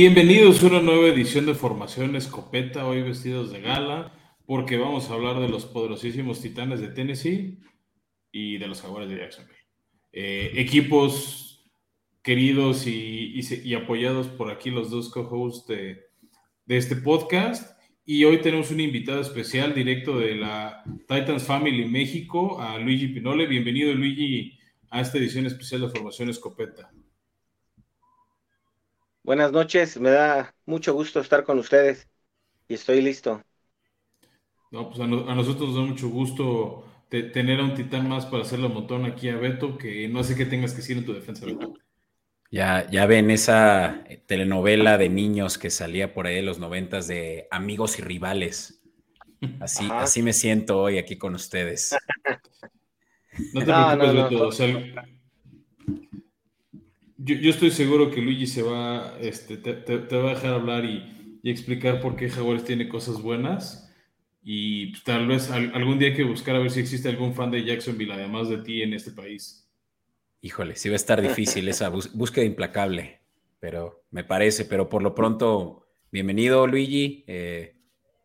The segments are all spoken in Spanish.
Bienvenidos a una nueva edición de Formación Escopeta, hoy vestidos de gala, porque vamos a hablar de los poderosísimos Titanes de Tennessee y de los Jaguares de Jacksonville. Eh, equipos queridos y, apoyados por aquí los dos co-hosts de, este podcast. Y hoy tenemos un invitado especial directo de la Titans Family México, a Luigi Pinole. Bienvenido, Luigi, a esta edición especial de Formación Escopeta. Buenas noches, me da mucho gusto estar con ustedes y estoy listo. No, pues a, nosotros nos da mucho gusto tener a un titán más para hacer la montón aquí a Beto, que no sé qué tengas que decir en tu defensa, Beto. Ya, ya ven esa telenovela de niños que salía por ahí de los noventas de amigos y rivales. Así, así me siento hoy aquí con ustedes. No te preocupes, Beto. O sea, yo, estoy seguro que Luigi se va, este, te, va a dejar hablar y, explicar por qué Jaguares tiene cosas buenas. Y pues, tal vez algún día hay que buscar a ver si existe algún fan de Jacksonville, además de ti, en este país. Híjole, sí va a estar difícil esa búsqueda implacable, pero me parece, pero por lo pronto, bienvenido Luigi, eh,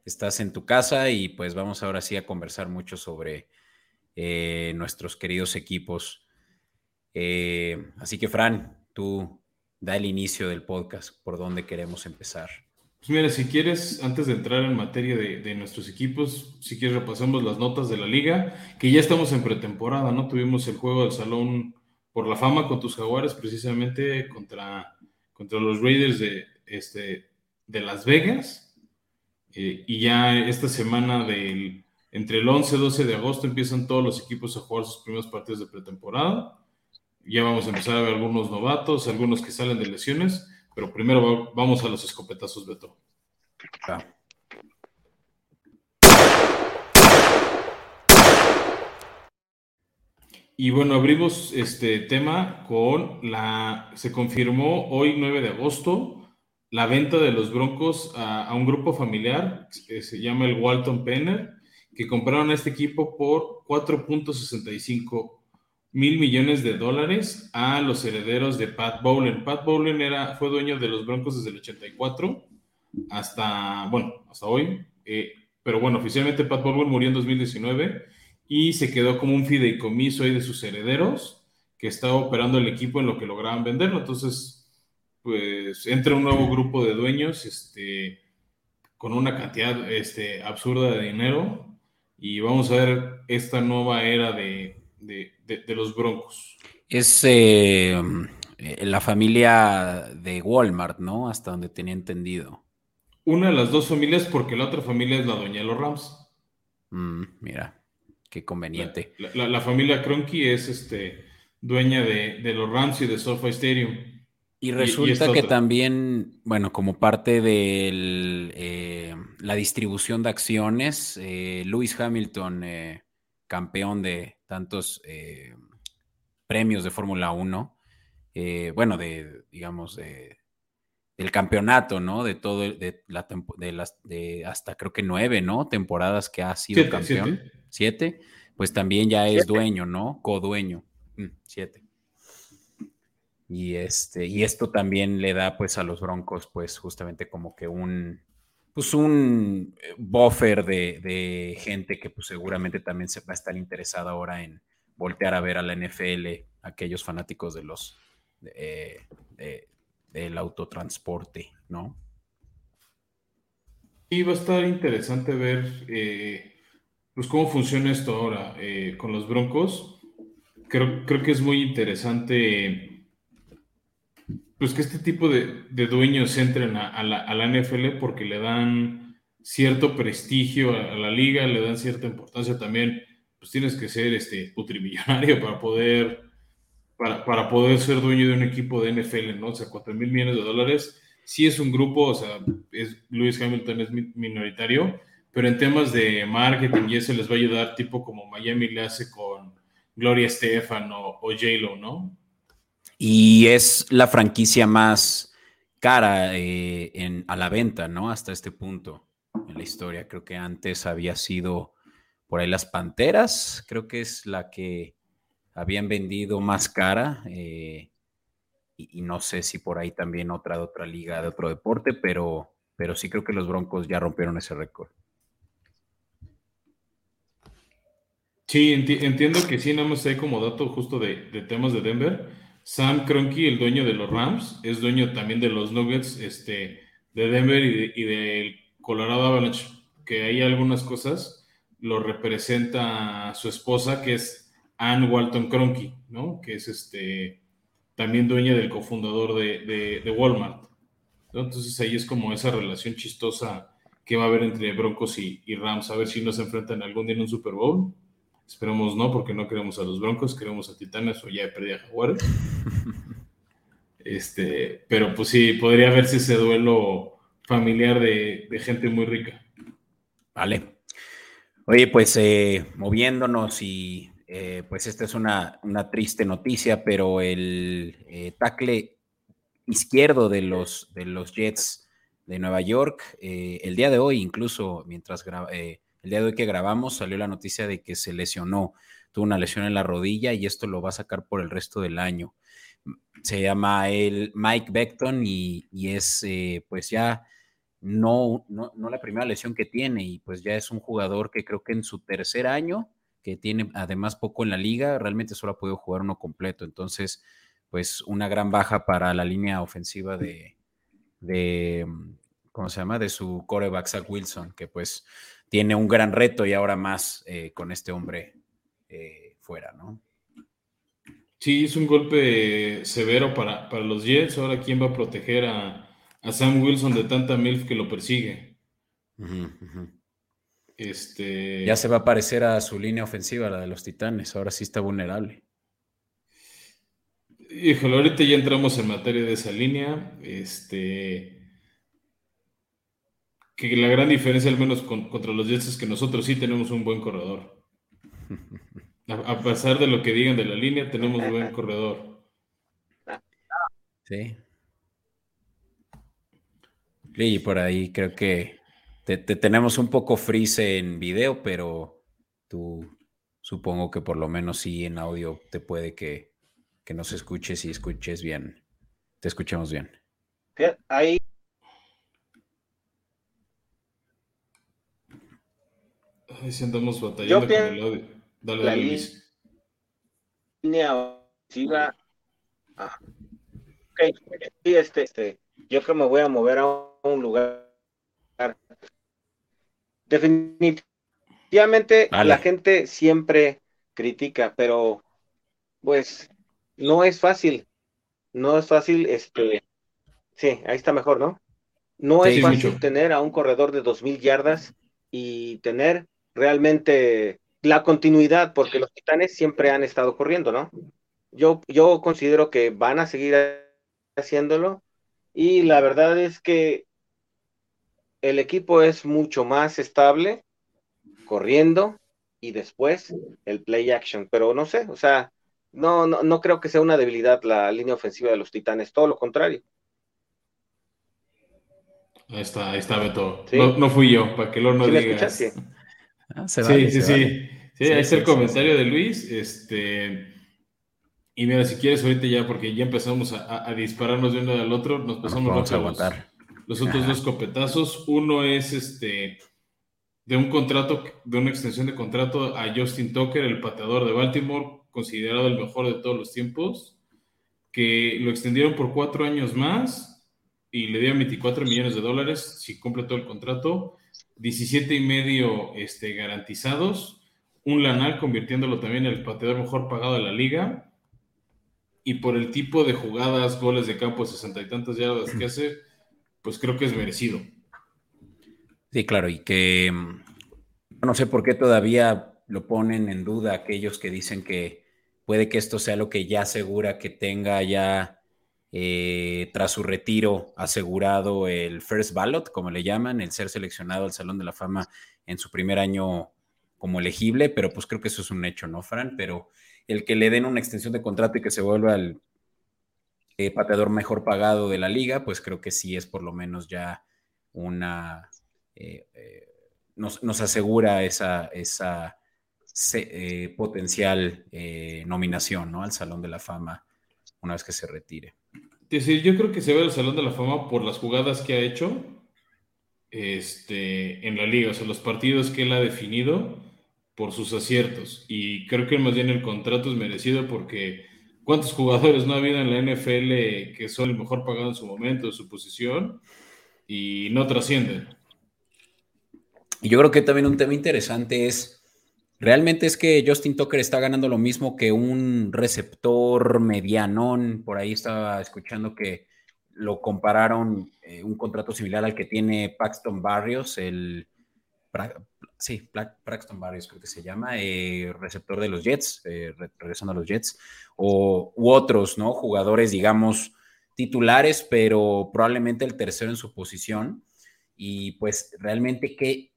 estás en tu casa y pues vamos ahora sí a conversar mucho sobre eh, nuestros queridos equipos. Eh, así que Fran, tú da el inicio del podcast, por dónde queremos empezar. Pues mira, si quieres, antes de entrar en materia de, nuestros equipos, si quieres repasamos las notas de la liga, que ya estamos en pretemporada, ¿no? Tuvimos el juego del salón por la fama con tus jaguares, precisamente contra, contra los Raiders de, este, de Las Vegas. Eh, y ya esta semana del, entre el 11 y 12 de agosto empiezan todos los equipos a jugar sus primeros partidos de pretemporada ya vamos a empezar a ver algunos novatos, algunos que salen de lesiones, pero primero vamos a los escopetazos, Beto. Y bueno, abrimos este tema con la, se confirmó hoy 9 de agosto la venta de los Broncos a, a un grupo familiar que se llama el Walton Penner, que compraron a este equipo por 4.65 mil millones de dólares a los herederos de Pat Bowlen. Pat Bowlen era, fue dueño de los Broncos desde el 84 hasta, bueno, hasta hoy. Eh, pero bueno, oficialmente Pat Bowlen murió en 2019 y se quedó como un fideicomiso ahí de sus herederos que estaba operando el equipo en lo que lograban venderlo. Entonces, pues entra un nuevo grupo de dueños este, con una cantidad este, absurda de dinero y vamos a ver esta nueva era de de, los Broncos. Es eh, la familia de Walmart, ¿no? Hasta donde tenía entendido. Una de las dos familias, porque la otra familia es la dueña de los Rams. Mm, mira, qué conveniente. La, familia Cronky es este, dueña de, los Rams y de SoFi Stadium. Y resulta que también, bueno, como parte de eh, la distribución de acciones, eh, Lewis Hamilton, campeón de, tantos eh, premios de Fórmula 1, eh, bueno, de, digamos, de, del campeonato, ¿no? De todo, de, la, de las, de hasta creo que nueve, ¿no? Temporadas que ha sido campeón. Siete. Pues también ya es dueño, ¿no? Codueño. Mm, siete. Y, este, y esto también le da pues a los Broncos pues justamente como que un, pues un eh, buffer de, gente que pues seguramente también se va a estar interesada ahora en voltear a ver a la NFL, aquellos fanáticos de los eh, del autotransporte, ¿no? Y va a estar interesante ver eh, pues cómo funciona esto ahora con los Broncos. Creo, creo que es muy interesante pues que este tipo de, dueños entren a, la, NFL porque le dan cierto prestigio a, la liga, le dan cierta importancia también, pues tienes que ser este putrimillonario para poder, para, poder ser dueño de un equipo de NFL, ¿no? O sea, 4 mil millones de dólares, sí es un grupo, o sea, es, Lewis Hamilton es minoritario, pero en temas de marketing y eso les va a ayudar, tipo como Miami le hace con Gloria Estefan o, o J-Lo, ¿no? Y es la franquicia más cara eh, a la venta, ¿no? Hasta este punto en la historia. Creo que antes había sido por ahí las Panteras, creo que es la que habían vendido más cara. Eh, y, no sé si por ahí también otra de otra liga de otro deporte, pero, pero sí creo que los Broncos ya rompieron ese récord. Sí, entiendo que sí, nada más hay como dato justo de, temas de Denver. Sam Kroenke, el dueño de los Rams, es dueño también de los Nuggets este, de Denver y, del Colorado Avalanche, que hay algunas cosas, lo representa su esposa, que es Ann Walton Kroenke, ¿no? Que es este también dueña del cofundador de, Walmart. Entonces ahí es como esa relación chistosa que va a haber entre Broncos y, Rams, a ver si nos enfrentan algún día en un Super Bowl. Esperemos no, porque no queremos a los Broncos, queremos a Titanes o ya perdí a Jaguares. Este, pero pues sí, podría verse ese duelo familiar de, gente muy rica. Vale. Oye, pues eh, moviéndonos y eh, pues esta es una, triste noticia, pero el eh, tackle izquierdo de los, de los Jets de Nueva York, eh, el día de hoy, incluso mientras el día de hoy que grabamos, salió la noticia de que se lesionó, tuvo una lesión en la rodilla y esto lo va a sacar por el resto del año. Se llama el Mike Beckton y, es pues ya no, no, no la primera lesión que tiene y pues ya es un jugador que creo que en su tercer año que tiene además poco en la liga, realmente solo ha podido jugar uno completo. Entonces, pues una gran baja para la línea ofensiva de, de ¿cómo se llama? De su coreback Zach Wilson, que pues tiene un gran reto y ahora más eh, con este hombre eh, fuera, ¿no? Sí, es un golpe severo para, para, los Jets. Ahora, ¿quién va a proteger a, a Sam Wilson de tanta MILF que lo persigue? Este... Ya se va a parecer a su línea ofensiva, la de los Titanes. Ahora sí está vulnerable. Híjole, ahorita ya entramos en materia de esa línea. Este. Que la gran diferencia, al menos contra los Jets, es que nosotros sí tenemos un buen corredor. A, pesar de lo que digan de la línea, tenemos un buen corredor. Sí. Y por ahí creo que te, tenemos un poco freeze en video, pero tú supongo que por lo menos sí en audio te puede que, nos escuches y escuches bien. Te escuchamos bien. Ahí. Ahí sí andamos batallando con el audio. Dale, dale, Luis. Línea ah. Sí, este, este, yo que me voy a mover a un lugar Definitivamente la gente siempre critica, pero pues no es fácil. No es fácil, este, sí, ahí está mejor, ¿no? No es fácil tener a un corredor de dos mil yardas y tener realmente la continuidad, porque los titanes siempre han estado corriendo, ¿no? Yo, yo considero que van a seguir haciéndolo y la verdad es que el equipo es mucho más estable corriendo y después el play action, pero no sé, o sea, no, no, no creo que sea una debilidad la línea ofensiva de los Titanes, todo lo contrario. Ahí está, ahí está Beto. No, fui yo, para que lo no. Sí, ah, sí, sí, sí. Sí, ahí está el comentario de Luis. Este, y mira, si quieres ahorita ya, porque ya empezamos a, dispararnos de uno al otro, nos pasamos a aguantar. Los otros dos copetazos, uno es este de un contrato, de una extensión de contrato a Justin Tucker, el pateador de Baltimore, considerado el mejor de todos los tiempos, que lo extendieron por cuatro años más y le dieron 24 millones de dólares si cumple todo el contrato, 17 y medio este, garantizados, un lanal convirtiéndolo también en el pateador mejor pagado de la liga, y por el tipo de jugadas, goles de campo, sesenta y tantas yardas que hace, pues creo que es merecido. Sí, claro, y que mm, no sé por qué todavía lo ponen en duda aquellos que dicen que puede que esto sea lo que ya asegura que tenga ya eh, tras su retiro asegurado el first ballot, como le llaman, el ser seleccionado al Salón de la Fama en su primer año como elegible, pero pues creo que eso es un hecho, ¿no, Fran? Pero el que le den una extensión de contrato y que se vuelva el eh, pateador mejor pagado de la liga, pues creo que sí es por lo menos ya una... Eh, eh, nos, asegura esa, esa potencial nominación ¿no? al Salón de la Fama una vez que se retire. Yo creo que se ve el Salón de la Fama por las jugadas que ha hecho este, en la liga, o sea, los partidos que él ha definido por sus aciertos. Y creo que más bien el contrato es merecido porque ¿cuántos jugadores no ha habido en la NFL que son el mejor pagado en su momento, en su posición, y no trascienden? Y yo creo que también un tema interesante es, realmente es que Justin Tucker está ganando lo mismo que un receptor medianón. Por ahí estaba escuchando que lo compararon eh, un contrato similar al que tiene Paxton Barrios, el sí, Paxton Barrios creo que se llama, eh, receptor de los Jets, eh, regresando a los Jets, o, u otros, ¿no? Jugadores, digamos, titulares, pero probablemente el tercero en su posición. Y pues realmente que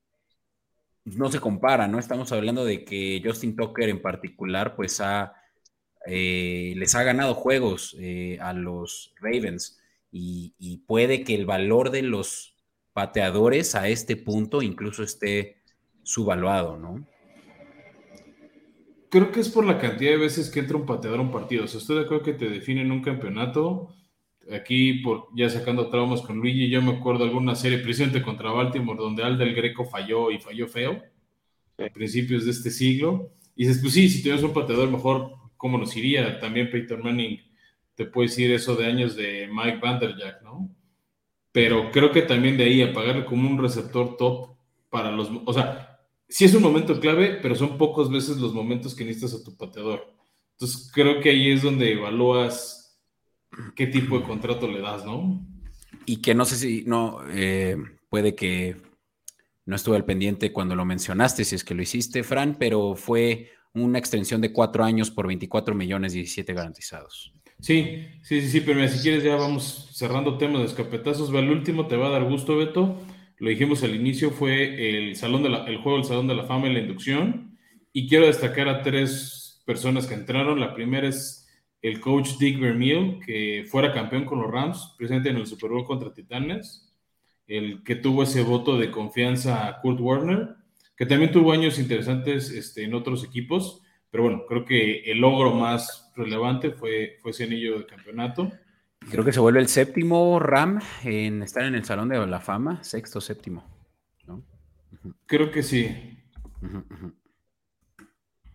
no se compara, ¿no? Estamos hablando de que Justin Tucker en particular, pues ha, eh, les ha ganado juegos a los Ravens y, puede que el valor de los pateadores a este punto incluso esté subvaluado, ¿no? Creo que es por la cantidad de veces que entra un pateador a un partido. O sea, estoy de acuerdo que te definen un campeonato. Aquí, por, ya sacando traumas con Luigi, yo me acuerdo alguna serie precisamente contra Baltimore donde Al del Greco falló y falló feo a principios de este siglo. Y dices, pues sí, si tienes un pateador mejor, ¿cómo nos iría? También Peyton Manning te puede decir eso de años de Mike Vanderjack, ¿no? pero creo que también de ahí a pagarle como un receptor top para los, o sea, sí es un momento clave, pero son pocas veces los momentos que necesitas a tu pateador. Entonces creo que ahí es donde evalúas qué tipo de contrato le das, ¿no? Y que no sé si, no, eh, puede que no estuve al pendiente cuando lo mencionaste, si es que lo hiciste, Fran, pero fue una extensión de cuatro años por 24 millones 17 garantizados. Sí, sí, sí, sí, pero si quieres ya vamos cerrando temas de escapetazos. El último te va a dar gusto, Beto. Lo dijimos al inicio, fue el, salón de el juego del Salón de la Fama y la inducción. Y quiero destacar a tres personas que entraron. La primera es el coach Dick Vermeil, que fuera campeón con los Rams, presente en el Super Bowl contra Titanes. El que tuvo ese voto de confianza a Kurt Warner, que también tuvo años interesantes este, en otros equipos. Pero bueno, creo que el logro más relevante fue, fue ese anillo de campeonato. Creo que se vuelve el séptimo Ram en estar en el Salón de la Fama, sexto, séptimo. Creo que sí.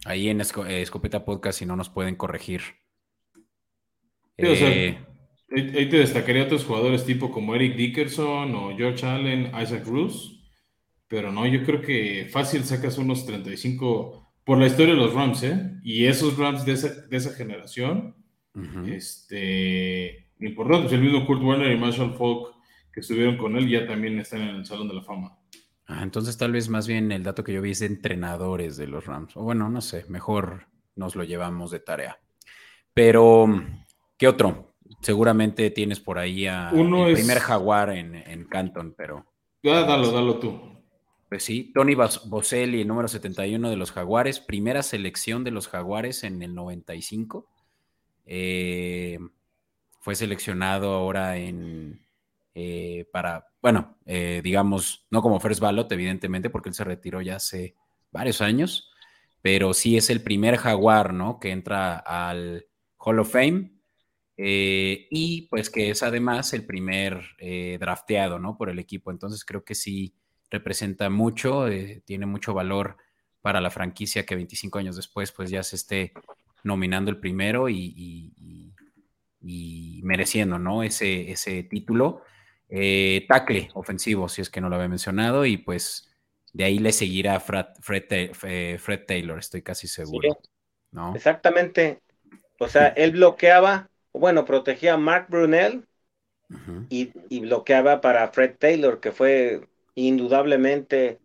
Ahí en Escopeta Podcast, si no nos pueden corregir. Eh, ahí te destacaría otros jugadores tipo como Eric Dickerson o George Allen, Isaac Bruce. Pero no, yo creo que fácil sacas unos 35 por la historia de los Rams, ¿eh? Y esos Rams de esa, de esa generación, este, importante, pues el mismo Kurt Warner y Marshall Falk que estuvieron con él ya también están en el Salón de la Fama. Ah, entonces tal vez más bien el dato que yo vi es de entrenadores de los Rams. O bueno, no sé, mejor nos lo llevamos de tarea. Pero, ¿qué otro? Seguramente tienes por ahí a el primer jaguar en, en Canton, pero... Ya, dalo, dalo tú. Pues sí, Tony Boselli, número 71 de los Jaguares, primera selección de los Jaguares en el 95. Eh, fue seleccionado ahora en eh, para, bueno, eh, digamos, no como first ballot, evidentemente, porque él se retiró ya hace varios años, pero sí es el primer Jaguar, ¿no? Que entra al Hall of Fame. Y pues que es además el primer drafteado, ¿no? Por el equipo. Entonces creo que sí representa mucho, eh, tiene mucho valor para la franquicia que 25 años después pues ya se esté nominando el primero y, mereciendo ¿no? ese, ese título. Eh, tackle ofensivo, si es que no lo había mencionado, y pues de ahí le seguirá Fred, Fred, Taylor, estoy casi seguro. ¿no? Exactamente. O sea, él bloqueaba, bueno, protegía a Mark Brunel y, y, bloqueaba para Fred Taylor, que fue indudablemente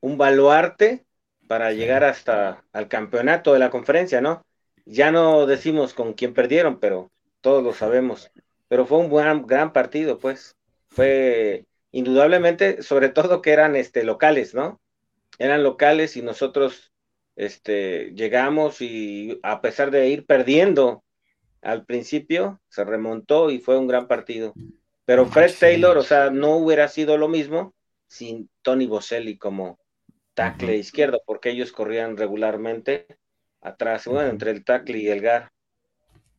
un baluarte para llegar hasta al campeonato de la conferencia, ¿no? Ya no decimos con quién perdieron, pero todos lo sabemos. Pero fue un buen, gran partido, pues. Fue indudablemente, sobre todo que eran este, locales, ¿no? Eran locales y nosotros este, llegamos y a pesar de ir perdiendo al principio, se remontó y fue un gran partido. Pero Fred Taylor, o sea, no hubiera sido lo mismo sin Tony Boselli como tackle izquierdo, porque ellos corrían regularmente atrás, bueno, entre el tackle y el gar.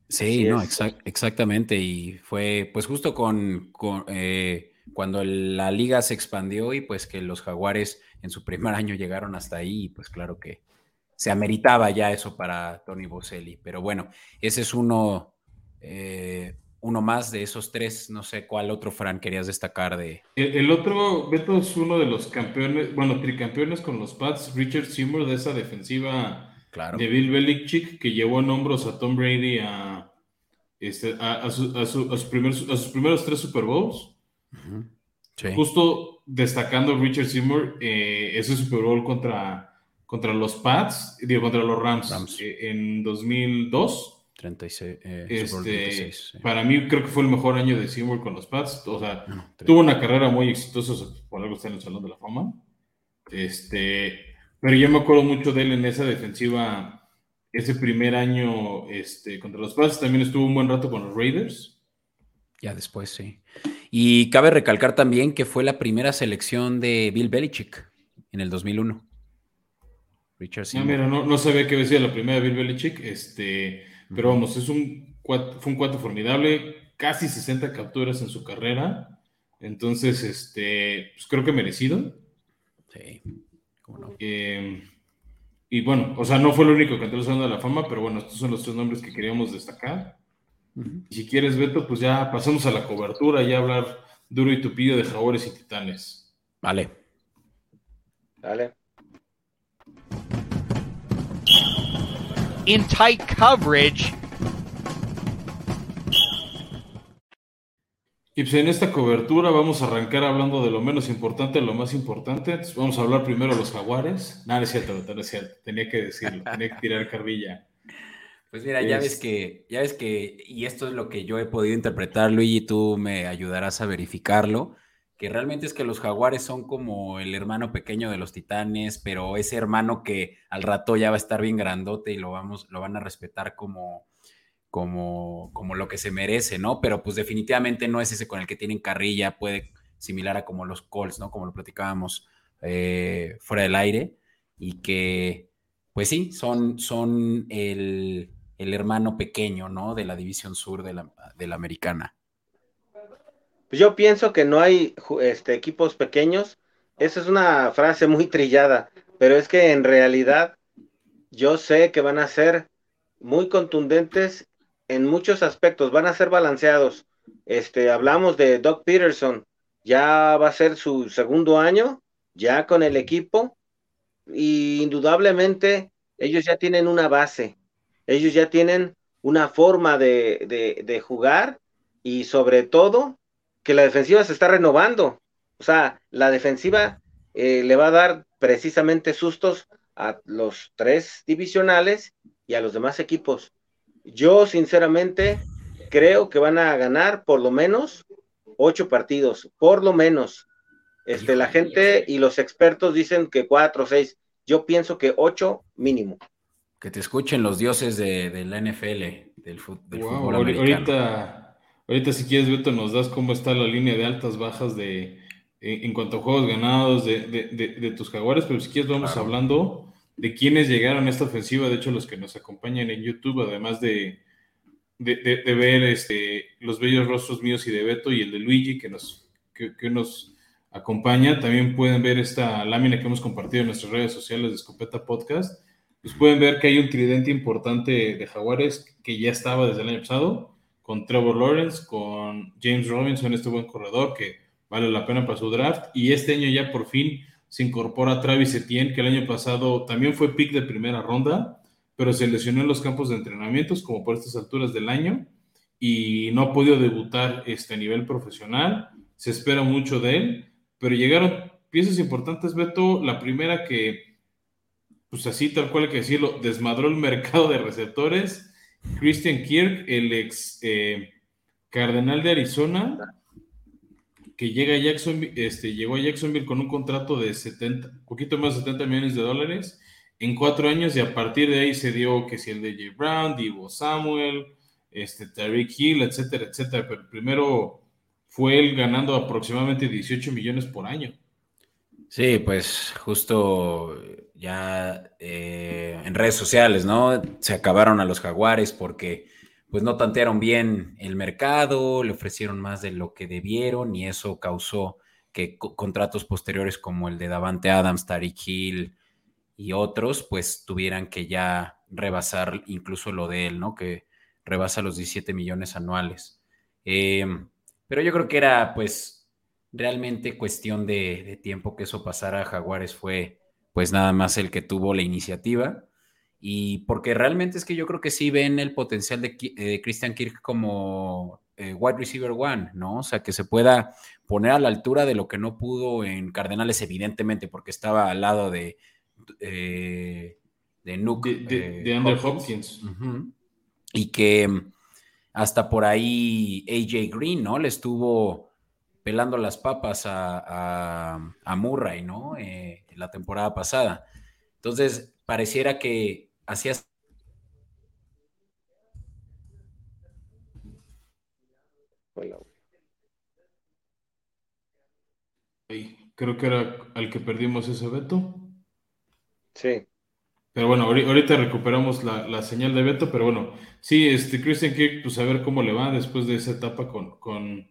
Sí, no, exactamente. Y fue pues justo con, eh, cuando la liga se expandió y pues que los jaguares en su primer año llegaron hasta ahí, pues claro que se ameritaba ya eso para Tony Boselli. Pero bueno, ese es uno, eh, uno más de esos tres. No sé cuál otro, Fran, querías destacar de. El, otro, Beto, es uno de los campeones, bueno, tricampeones con los Pats, Richard Seymour, de esa defensiva de Bill Belichick, que llevó en hombros a Tom Brady a, este, a, sus primeros tres Super Bowls. Justo destacando Richard Seymour, eh, ese Super Bowl contra, contra los Pats, digo, contra los Rams, eh, en 2002. 36, eh, este, Para mí creo que fue el mejor año de Seymour con los Pats. O sea, tuvo una carrera muy exitosa, por algo está en el Salón de la Fama. Este, pero yo me acuerdo mucho de él en esa defensiva, ese primer año este, contra los Pats. También estuvo un buen rato con los Raiders. Ya después, sí. Y cabe recalcar también que fue la primera selección de Bill Belichick en el 2001. Richard No, mira, no, no sabía que decía la primera de Bill Belichick, este, pero vamos, es un, fue un cuatro formidable, casi 60 capturas en su carrera, entonces, este, pues creo que merecido. Sí, cómo no. Em, y bueno, o sea, no fue el único que entró al Salón de la Fama, pero bueno, estos son los tres nombres que queríamos destacar. Si quieres, Beto, pues ya pasamos a la cobertura y a hablar duro y tupido de jaguares y titanes. Vale. Dale. In tight coverage. Y pues en esta cobertura vamos a arrancar hablando de lo menos importante a lo más importante. vamos a hablar primero de los jaguares. Nada, no es cierto, no es cierto. Tenía que decirlo, tenía que tirar carrilla. Pues mira, ya ves que, ya ves que, y esto es lo que yo he podido interpretar, Luigi, tú me ayudarás a verificarlo, que realmente es que los jaguares son como el hermano pequeño de los titanes, pero ese hermano que al rato ya va a estar bien grandote y lo vamos, lo van a respetar como, como, como lo que se merece, ¿no? Pero pues definitivamente no es ese con el que tienen carrilla, puede similar a como los Colts, ¿no? Como lo platicábamos eh, fuera del aire, y que, pues sí, son, son el el hermano pequeño, ¿no? De la división sur de la, de la americana. Pues yo pienso que no hay este, equipos pequeños. Esa es una frase muy trillada, pero es que en realidad yo sé que van a ser muy contundentes en muchos aspectos, van a ser balanceados. Este, hablamos de Doc Peterson, ya va a ser su segundo año, ya con el equipo, y indudablemente ellos ya tienen una base, ellos ya tienen una forma de, jugar y sobre todo que la defensiva se está renovando. O sea, la defensiva eh, le va a dar precisamente sustos a los tres divisionales y a los demás equipos. Yo sinceramente creo que van a ganar por lo menos ocho partidos, por lo menos. Este, la gente y los expertos dicen que cuatro o seis. Yo pienso que ocho mínimo. Que te escuchen los dioses de, la NFL, del, fútbol Ahorita, ahorita, si quieres, Beto, nos das cómo está la línea de altas, bajas de en, cuanto a juegos ganados de, tus jaguares, pero si quieres vamos hablando de quiénes llegaron a esta ofensiva, de hecho los que nos acompañan en YouTube, además de, ver este, los bellos rostros míos y de Beto y el de Luigi que nos, que nos acompaña, también pueden ver esta lámina que hemos compartido en nuestras redes sociales de Escopeta Podcast. Pues pueden ver que hay un tridente importante de Jaguares que ya estaba desde el año pasado, con Trevor Lawrence, con James Robinson, este buen corredor que vale la pena para su draft, y este año ya por fin se incorpora Travis Etienne, que el año pasado también fue pick de primera ronda, pero se lesionó en los campos de entrenamientos, como por estas alturas del año, y no ha podido debutar este, a nivel profesional. Se espera mucho de él, pero llegaron piezas importantes, Beto. La primera que pues así tal cual hay que decirlo, desmadró el mercado de receptores. Christian Kirk, el ex eh, cardenal de Arizona, que llega a Jacksonville, este, llegó a Jacksonville con un contrato de 70, poquito más de 70 millones de dólares en cuatro años y a partir de ahí se dio que si el de Jay Brown, Divo Samuel, este, Tariq Hill, etcétera, etcétera. Pero primero fue él ganando aproximadamente 18 millones por año. Sí, pues justo ya eh, en redes sociales, ¿no? Se acabaron a los jaguares porque pues no tantearon bien el mercado, le ofrecieron más de lo que debieron y eso causó que contratos posteriores como el de Davante Adams, Tariq Hill y otros, pues tuvieran que ya rebasar incluso lo de él, ¿no? Que rebasa los 17 millones anuales. Em, pero yo creo que era pues realmente cuestión de, tiempo que eso pasara. Jaguares fue pues nada más el que tuvo la iniciativa. Y porque realmente es que yo creo que sí ven el potencial de, eh, Christian Kirk como eh, wide receiver one, ¿no? O sea, que se pueda poner a la altura de lo que no pudo en Cardenales, evidentemente, porque estaba al lado de, eh, de Nuke. De, Andrew Hopkins. Y que hasta por ahí AJ Green, ¿no? Le estuvo pelando las papas a, a, Murray, ¿no? la temporada pasada. Entonces, pareciera que hacías Creo que era al que perdimos ese veto. Sí. Pero bueno, ahorita recuperamos la, señal de veto, pero bueno, sí, este Christian Kirk, pues a ver cómo le va después de esa etapa con, con,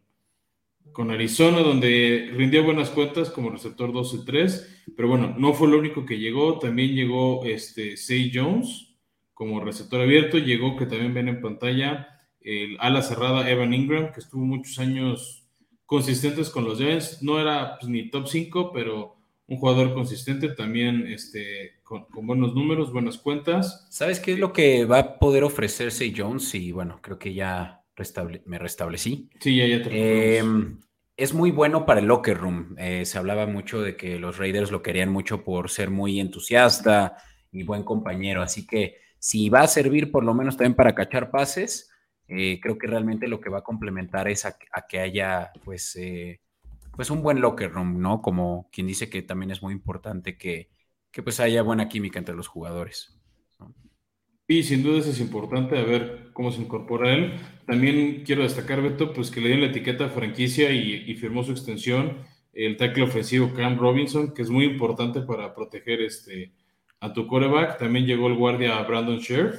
con Arizona, donde rindió buenas cuentas como receptor 2 y 3, pero bueno, no fue lo único que llegó, también llegó este Say Jones como receptor abierto, llegó que también ven en pantalla el ala cerrada Evan Ingram, que estuvo muchos años consistentes con los Giants, no era pues, ni top 5, pero un jugador consistente, también este, con, buenos números, buenas cuentas. ¿Sabes qué es lo que va a poder ofrecerse Jones? Y bueno, creo que ya me restablecí. Sí, ya, ya te eh, Es muy bueno para el locker room. Eh, se hablaba mucho de que los Raiders lo querían mucho por ser muy entusiasta y buen compañero. Así que si va a servir por lo menos también para cachar pases, eh, creo que realmente lo que va a complementar es a, que haya pues pues un buen locker room, ¿no? Como quien dice que también es muy importante que, pues haya buena química entre los jugadores. Y sin duda eso es importante, a ver cómo se incorpora él. También quiero destacar, Beto, pues que le dieron la etiqueta franquicia y, firmó su extensión el tackle ofensivo Cam Robinson, que es muy importante para proteger este, a tu coreback. También llegó el guardia Brandon Sheriff.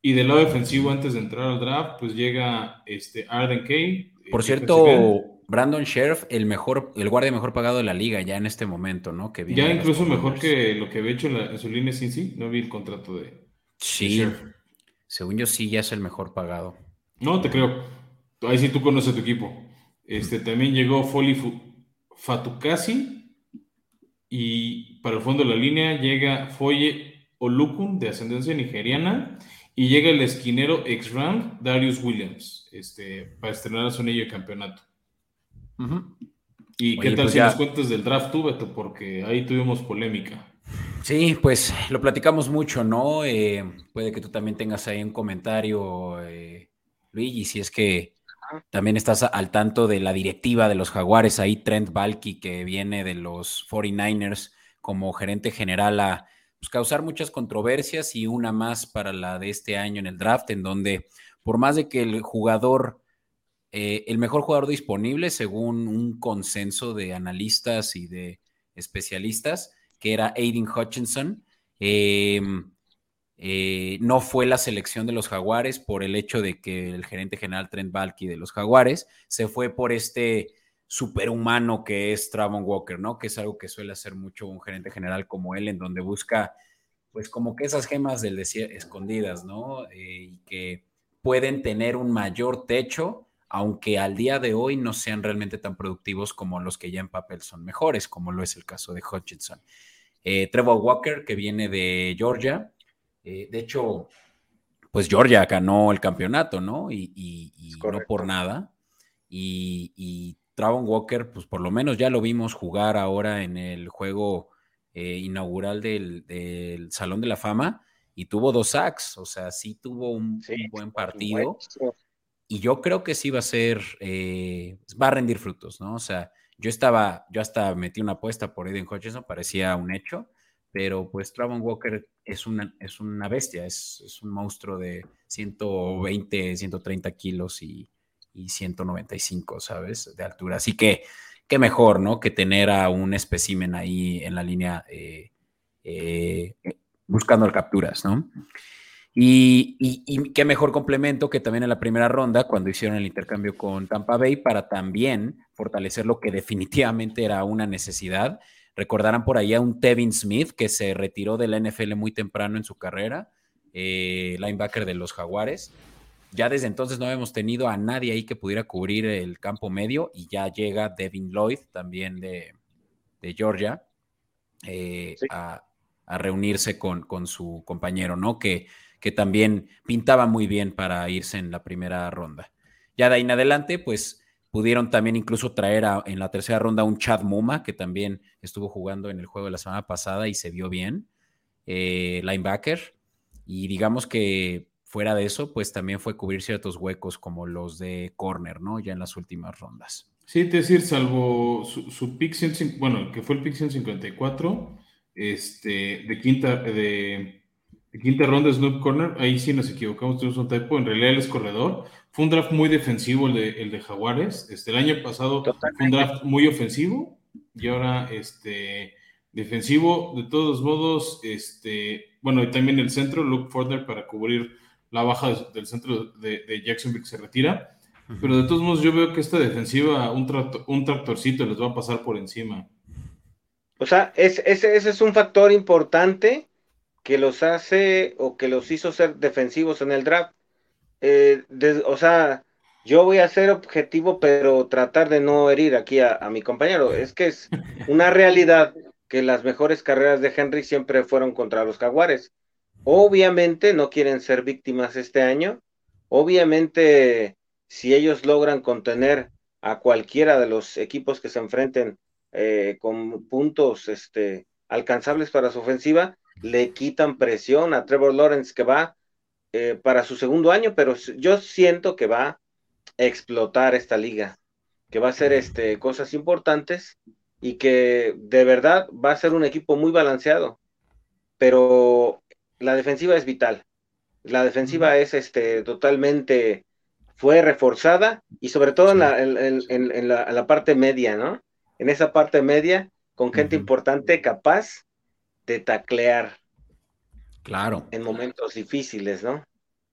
Y del lado defensivo, antes de entrar al draft, pues llega este Arden Kay. Por cierto, Brandon Sheriff, el mejor, el guardia mejor pagado de la liga ya en este momento, ¿no? Que ya incluso mejor que lo que había hecho en, su línea sin sí. No vi el contrato de. Sí. según yo sí ya es el mejor pagado. No, te creo. Ahí sí tú conoces tu equipo. Este también llegó Foley Fatukasi. Y para el fondo de la línea llega Foye Olukun, de ascendencia nigeriana. Y llega el esquinero ex-Ram, Darius Williams, este, para estrenar a su anillo de campeonato. ¿Y qué tal pues si nos cuentas del draft tú, Beto? Porque ahí tuvimos polémica. Sí, pues lo platicamos mucho, ¿no? Eh, puede que tú también tengas ahí un comentario, eh, Luigi, si es que también estás al tanto de la directiva de los Jaguares, ahí Trent Balky, que viene de los 49ers como gerente general a pues, causar muchas controversias y una más para la de este año en el draft, en donde por más de que el jugador eh, el mejor jugador disponible, según un consenso de analistas y de especialistas, que era Aiden Hutchinson. Em, eh, no fue la selección de los Jaguares por el hecho de que el gerente general Trent Balky de los Jaguares se fue por este superhumano que es Travon Walker, ¿no? Que es algo que suele hacer mucho un gerente general como él, en donde busca, pues, como que esas gemas del desierto escondidas, ¿no? Eh, y que pueden tener un mayor techo aunque al día de hoy no sean realmente tan productivos como los que ya en papel son mejores, como lo es el caso de Hutchinson. Eh, Trevor Walker, que viene de Georgia, eh, de hecho, pues Georgia ganó el campeonato, ¿no? Y, no por nada. Y, y Travon Walker, pues por lo menos ya lo vimos jugar ahora en el juego eh, inaugural del, Salón de la Fama y tuvo dos sacks, o sea, sí tuvo un, un buen partido y yo creo que sí va a ser, eh, va a rendir frutos, ¿no? O sea, yo estaba, yo hasta metí una apuesta por Aiden Hutchinson, parecía un hecho, pero pues Travon Walker es una, es una bestia, es, un monstruo de 120, 130 kilos y, y 195, ¿sabes? De altura. Así que, qué mejor, ¿no? Que tener a un espécimen ahí en la línea eh, eh, buscando capturas, ¿no? Y, qué mejor complemento que también en la primera ronda, cuando hicieron el intercambio con Tampa Bay, para también fortalecer lo que definitivamente era una necesidad. Recordarán por ahí a un Tevin Smith que se retiró de la NFL muy temprano en su carrera, eh, linebacker de los Jaguares. Ya desde entonces no habíamos tenido a nadie ahí que pudiera cubrir el campo medio y ya llega Devin Lloyd, también de, Georgia, eh, a, reunirse con, con, su compañero, ¿no? Que que también pintaba muy bien para irse en la primera ronda. Ya de ahí en adelante, pues pudieron también incluso traer en la tercera ronda un Chad Muma, que también estuvo jugando en el juego de la semana pasada y se vio bien, eh, linebacker. Y digamos que fuera de eso, pues también fue cubrir ciertos huecos como los de corner, ¿no? Ya en las últimas rondas. Sí, es decir, salvo su, pick, bueno, que fue el pick 154, este, de quinta, de quinta ronda Snoop Corner, ahí sí nos equivocamos, tuvimos un typo, en realidad él es corredor. Fue un draft muy defensivo el de, el de Jaguares. Este, el año pasado fue un draft muy ofensivo y ahora este, defensivo. De todos modos, este, bueno, y también el centro, Luke Further para cubrir la baja del centro de, Jacksonville que se retira. Pero de todos modos, yo veo que esta defensiva, un, un tractorcito les va a pasar por encima. O sea, ese es un factor importante que los hace o que los hizo ser defensivos en el draft. Eh, o sea, yo voy a ser objetivo, pero tratar de no herir aquí a, mi compañero. Es que es una realidad que las mejores carreras de Henry siempre fueron contra los jaguares. Obviamente no quieren ser víctimas este año. Obviamente, si ellos logran contener a cualquiera de los equipos que se enfrenten eh, con puntos este, alcanzables para su ofensiva, le quitan presión a Trevor Lawrence que va eh, para su segundo año, pero yo siento que va a explotar esta liga, que va a hacer este, cosas importantes y que de verdad va a ser un equipo muy balanceado, pero la defensiva es vital. La defensiva es este, totalmente, fue reforzada y sobre todo en, la, en, la, parte media, ¿no? En esa parte media, con gente importante, capaz de taclear. Claro. En momentos difíciles, ¿no?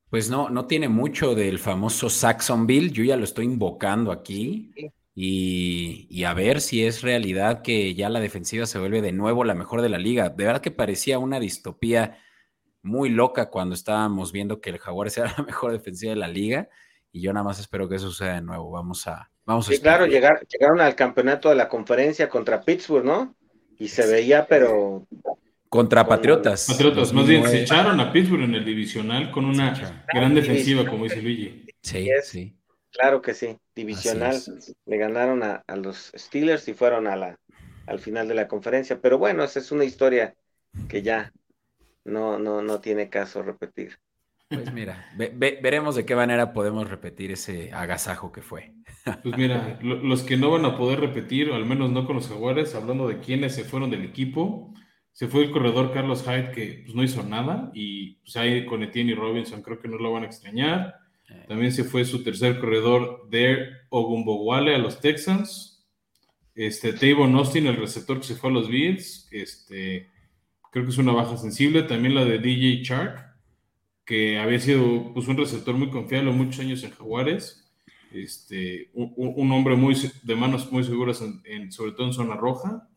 Pues no, no tiene mucho del famoso Saxonville. Yo ya lo estoy invocando aquí. Y, a ver si es realidad que ya la defensiva se vuelve de nuevo la mejor de la liga. De verdad que parecía una distopía muy loca cuando estábamos viendo que el Jaguar era la mejor defensiva de la liga. Y yo nada más espero que eso suceda de nuevo. Vamos a. Vamos sí, claro, llegar, llegaron al campeonato de la conferencia contra Pittsburgh, ¿no? Y se veía, pero contra Patriotas. Patriotas, más bien, se echaron a Pittsburgh en el divisional con una gran defensiva, como dice Luigi. Sí, sí. Claro que sí, divisional. Le ganaron a, los Steelers y fueron a la, al final de la conferencia. Pero bueno, esa es una historia que ya no, no, no tiene caso repetir. Pues mira, veremos de qué manera podemos repetir ese agasajo que fue. Pues mira, los que no van a poder repetir, o al menos no con los jaguares, hablando de quienes se fueron del equipo, se fue el corredor Carlos Hyde que pues, no hizo nada y pues, ahí con Etienne y Robinson creo que no lo van a extrañar. También se fue su tercer corredor de Ogumbowale a los Texans. Este, Tavon Austin, el receptor que se fue a los Bills, este, creo que es una baja sensible. También la de DJ Shark, que había sido pues, un receptor muy confiable muchos años en Jaguares. Este, un, hombre muy, de manos muy seguras, en, sobre todo en zona roja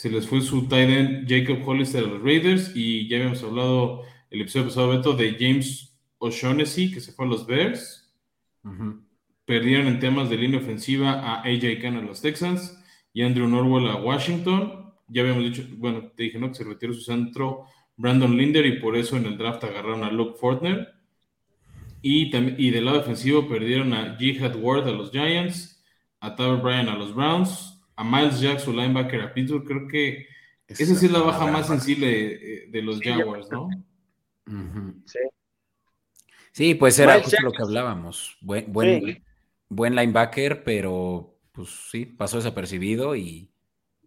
se les fue su tight end Jacob Hollister a los Raiders y ya habíamos hablado el episodio pasado, Beto, de James O'Shaughnessy, que se fue a los Bears. Perdieron en temas de línea ofensiva a AJ Khan a los Texans y Andrew Norwell a Washington. Ya habíamos dicho, bueno, te dije, ¿no? Que se retiró su centro Brandon Linder y por eso en el draft agarraron a Luke Fortner. Y, y del lado ofensivo perdieron a Jihad Ward a los Giants, a Tyler Bryan a los Browns, a Miles Jack, su linebacker a Pittsburgh, creo que esa sí es la baja más sensible de, los Jaguars, ¿no? Sí. Sí, pues era justo lo que hablábamos. Buen, buen, linebacker, pero pues sí, pasó desapercibido y,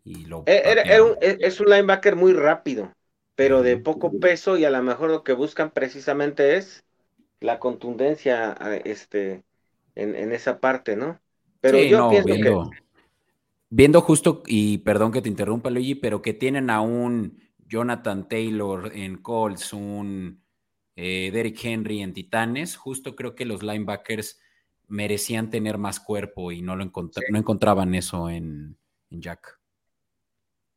lo. E, e, es un linebacker muy rápido, pero de poco peso, y a lo mejor lo que buscan precisamente es la contundencia este, en, esa parte, ¿no? Pero yo pienso que Viendo justo, y perdón que te interrumpa, Luigi, pero que tienen a un Jonathan Taylor en Colts, un eh, Derrick Henry en Titanes, justo creo que los linebackers merecían tener más cuerpo y no lo no encontraban eso en, Jack.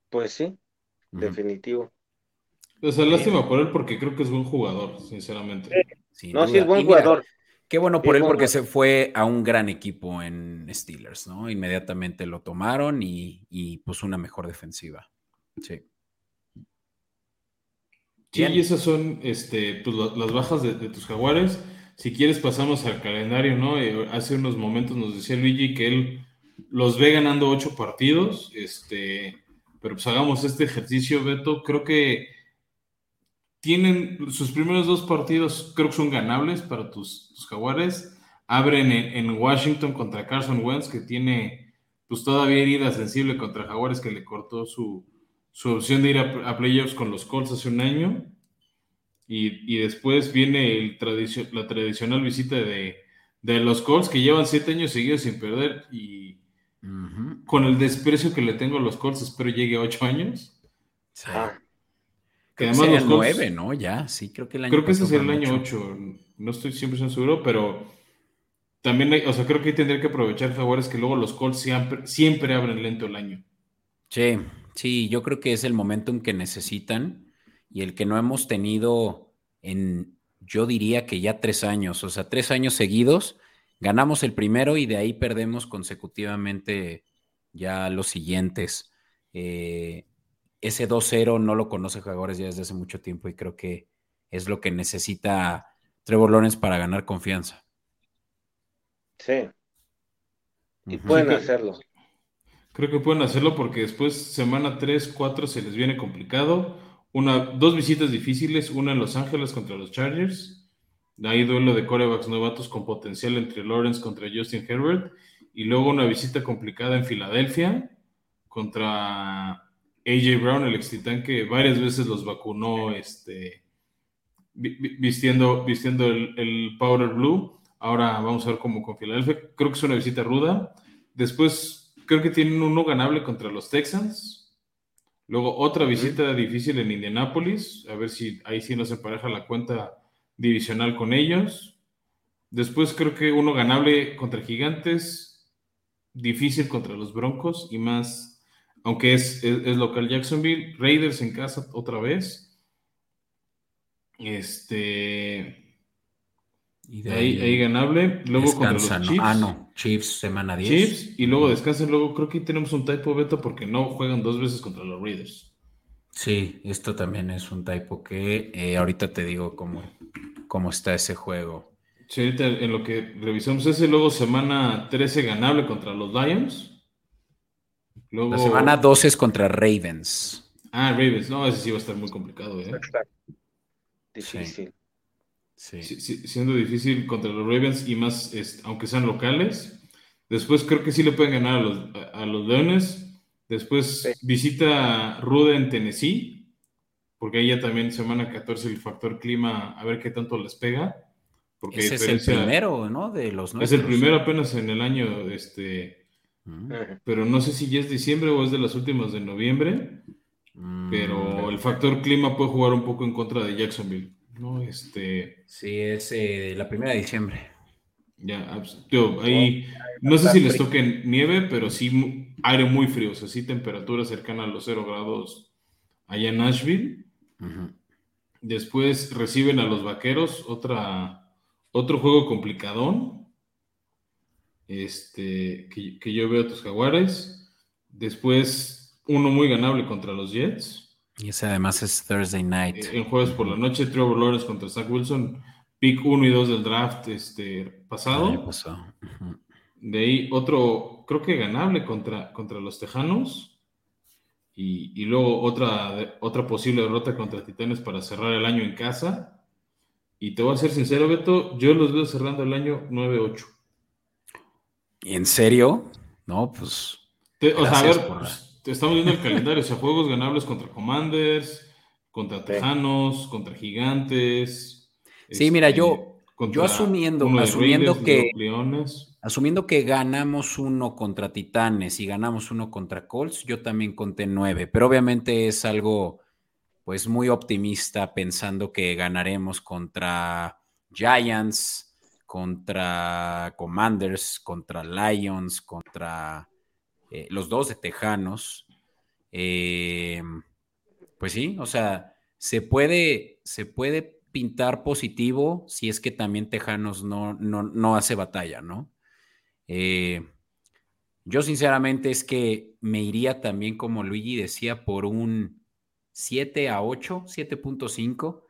Pues sí, definitivo. O sea, lástima por él porque creo que es buen jugador, sinceramente. no, sí es buen jugador. Qué bueno por él porque se fue a un gran equipo en Steelers, ¿no? Inmediatamente lo tomaron y, y puso una mejor defensiva. Sí. Sí, y esas son este, pues, las bajas de, tus jaguares. Si quieres pasamos al calendario, ¿no? Eh, hace unos momentos nos decía Luigi que él los ve ganando ocho partidos, este, pero pues hagamos este ejercicio, Beto. Creo que tienen sus primeros dos partidos, creo que son ganables para tus, jaguares. Abren en, Washington contra Carson Wentz, que tiene pues todavía herida sensible contra Jaguares, que le cortó su, su opción de ir a, playoffs con los Colts hace un año. Y, después viene el la tradicional visita de, los Colts, que llevan siete años seguidos sin perder. Y con el desprecio que le tengo a los Colts, espero llegue a ocho años. Ah. Que además los nueve, ¿no? Ya, sí, creo que el año Creo que ese sería el año 8. No estoy 100% seguro, pero también, hay, o sea, creo que tendría que aprovechar favores que luego los Colts siempre, siempre abren lento el año. Sí, sí, yo creo que es el momento en que necesitan y el que no hemos tenido en, yo diría que ya tres años, o sea, tres años seguidos, ganamos el primero y de ahí perdemos consecutivamente ya los siguientes. Eh, ese 2-0 no lo conoce jugadores ya desde hace mucho tiempo y creo que es lo que necesita Trevor Lawrence para ganar confianza. Sí. Y pueden hacerlo. Creo que pueden hacerlo porque después, semana 3, 4, se les viene complicado. Una, dos visitas difíciles, una en Los Ángeles contra los Chargers. Ahí duelo de corebacks novatos con potencial entre Lawrence contra Justin Herbert. Y luego una visita complicada en Filadelfia contra AJ Brown, el ex titán que varias veces los vacunó este, vistiendo, vistiendo el, Powder Blue. Ahora vamos a ver cómo con Filadelfia. Creo que es una visita ruda. Después creo que tienen uno ganable contra los Texans. Luego otra visita difícil en Indianapolis. A ver si ahí sí nos empareja la cuenta divisional con ellos. Después creo que uno ganable contra Gigantes. Difícil contra los Broncos y más aunque es, es, local Jacksonville. Raiders en casa otra vez. Este. Y de ahí, ganable. Luego contra los Chiefs. Ah, no. Chiefs, semana 10. Chiefs. Y luego descansan. Luego creo que tenemos un typo beta porque no juegan dos veces contra los Raiders. Sí, esto también es un typo que eh, ahorita te digo cómo, cómo está ese juego. Sí, ahorita en lo que revisamos ese, luego semana 13 ganable contra los Lions. La semana 12 es contra Ravens. Ah, Ravens. No, ese sí va a estar muy complicado, ¿eh? Difícil. Sí. siendo difícil contra los Ravens y más, aunque sean locales. Después creo que sí le pueden ganar a los, Leones. Después visita Rude en Tennessee, porque ahí ya también semana 14 el factor clima, a ver qué tanto les pega. Porque Ese es el primero, ¿no? De los Es el primero apenas en el año, este, pero no sé si ya es diciembre o es de las últimas de noviembre. Mm, pero el factor clima puede jugar un poco en contra de Jacksonville. ¿no? Este... Sí, es eh, la primera de diciembre. Ya, ahí no sé si les toque nieve, pero sí aire muy frío, o sea, sí temperatura cercana a los 0 grados allá en Nashville. Después reciben a los vaqueros, otra, otro juego complicadón este, que, yo veo a tus jaguares. Después, uno muy ganable contra los Jets. Y ese además es Thursday night. En jueves por la noche, Trevor Lawrence contra Zach Wilson. Pick 1 y 2 del draft este, pasado. De ahí otro, creo que ganable contra, contra los Tejanos. Y, luego otra, otra posible derrota contra Titanes para cerrar el año en casa. Y te voy a ser sincero, Beto, yo los veo cerrando el año 9-8. ¿En serio? No, pues. o sea, a ver, pues, te estamos viendo el calendario. O sea, juegos ganables contra Commanders, contra Tejanos, contra Gigantes. Sí, mira, yo, este, yo asumiendo, asumiendo que. Asumiendo que ganamos uno contra Titanes y ganamos uno contra Colts, yo también conté nueve, pero obviamente es algo pues muy optimista pensando que ganaremos contra Giants, contra Commanders, contra Lions, contra eh, los dos de Tejanos. Eh, pues sí, o sea, se puede, se puede pintar positivo si es que también Tejanos no, no, hace batalla, ¿no? Eh, yo sinceramente es que me iría también, como Luigi decía, por un 7 a 8, 7.5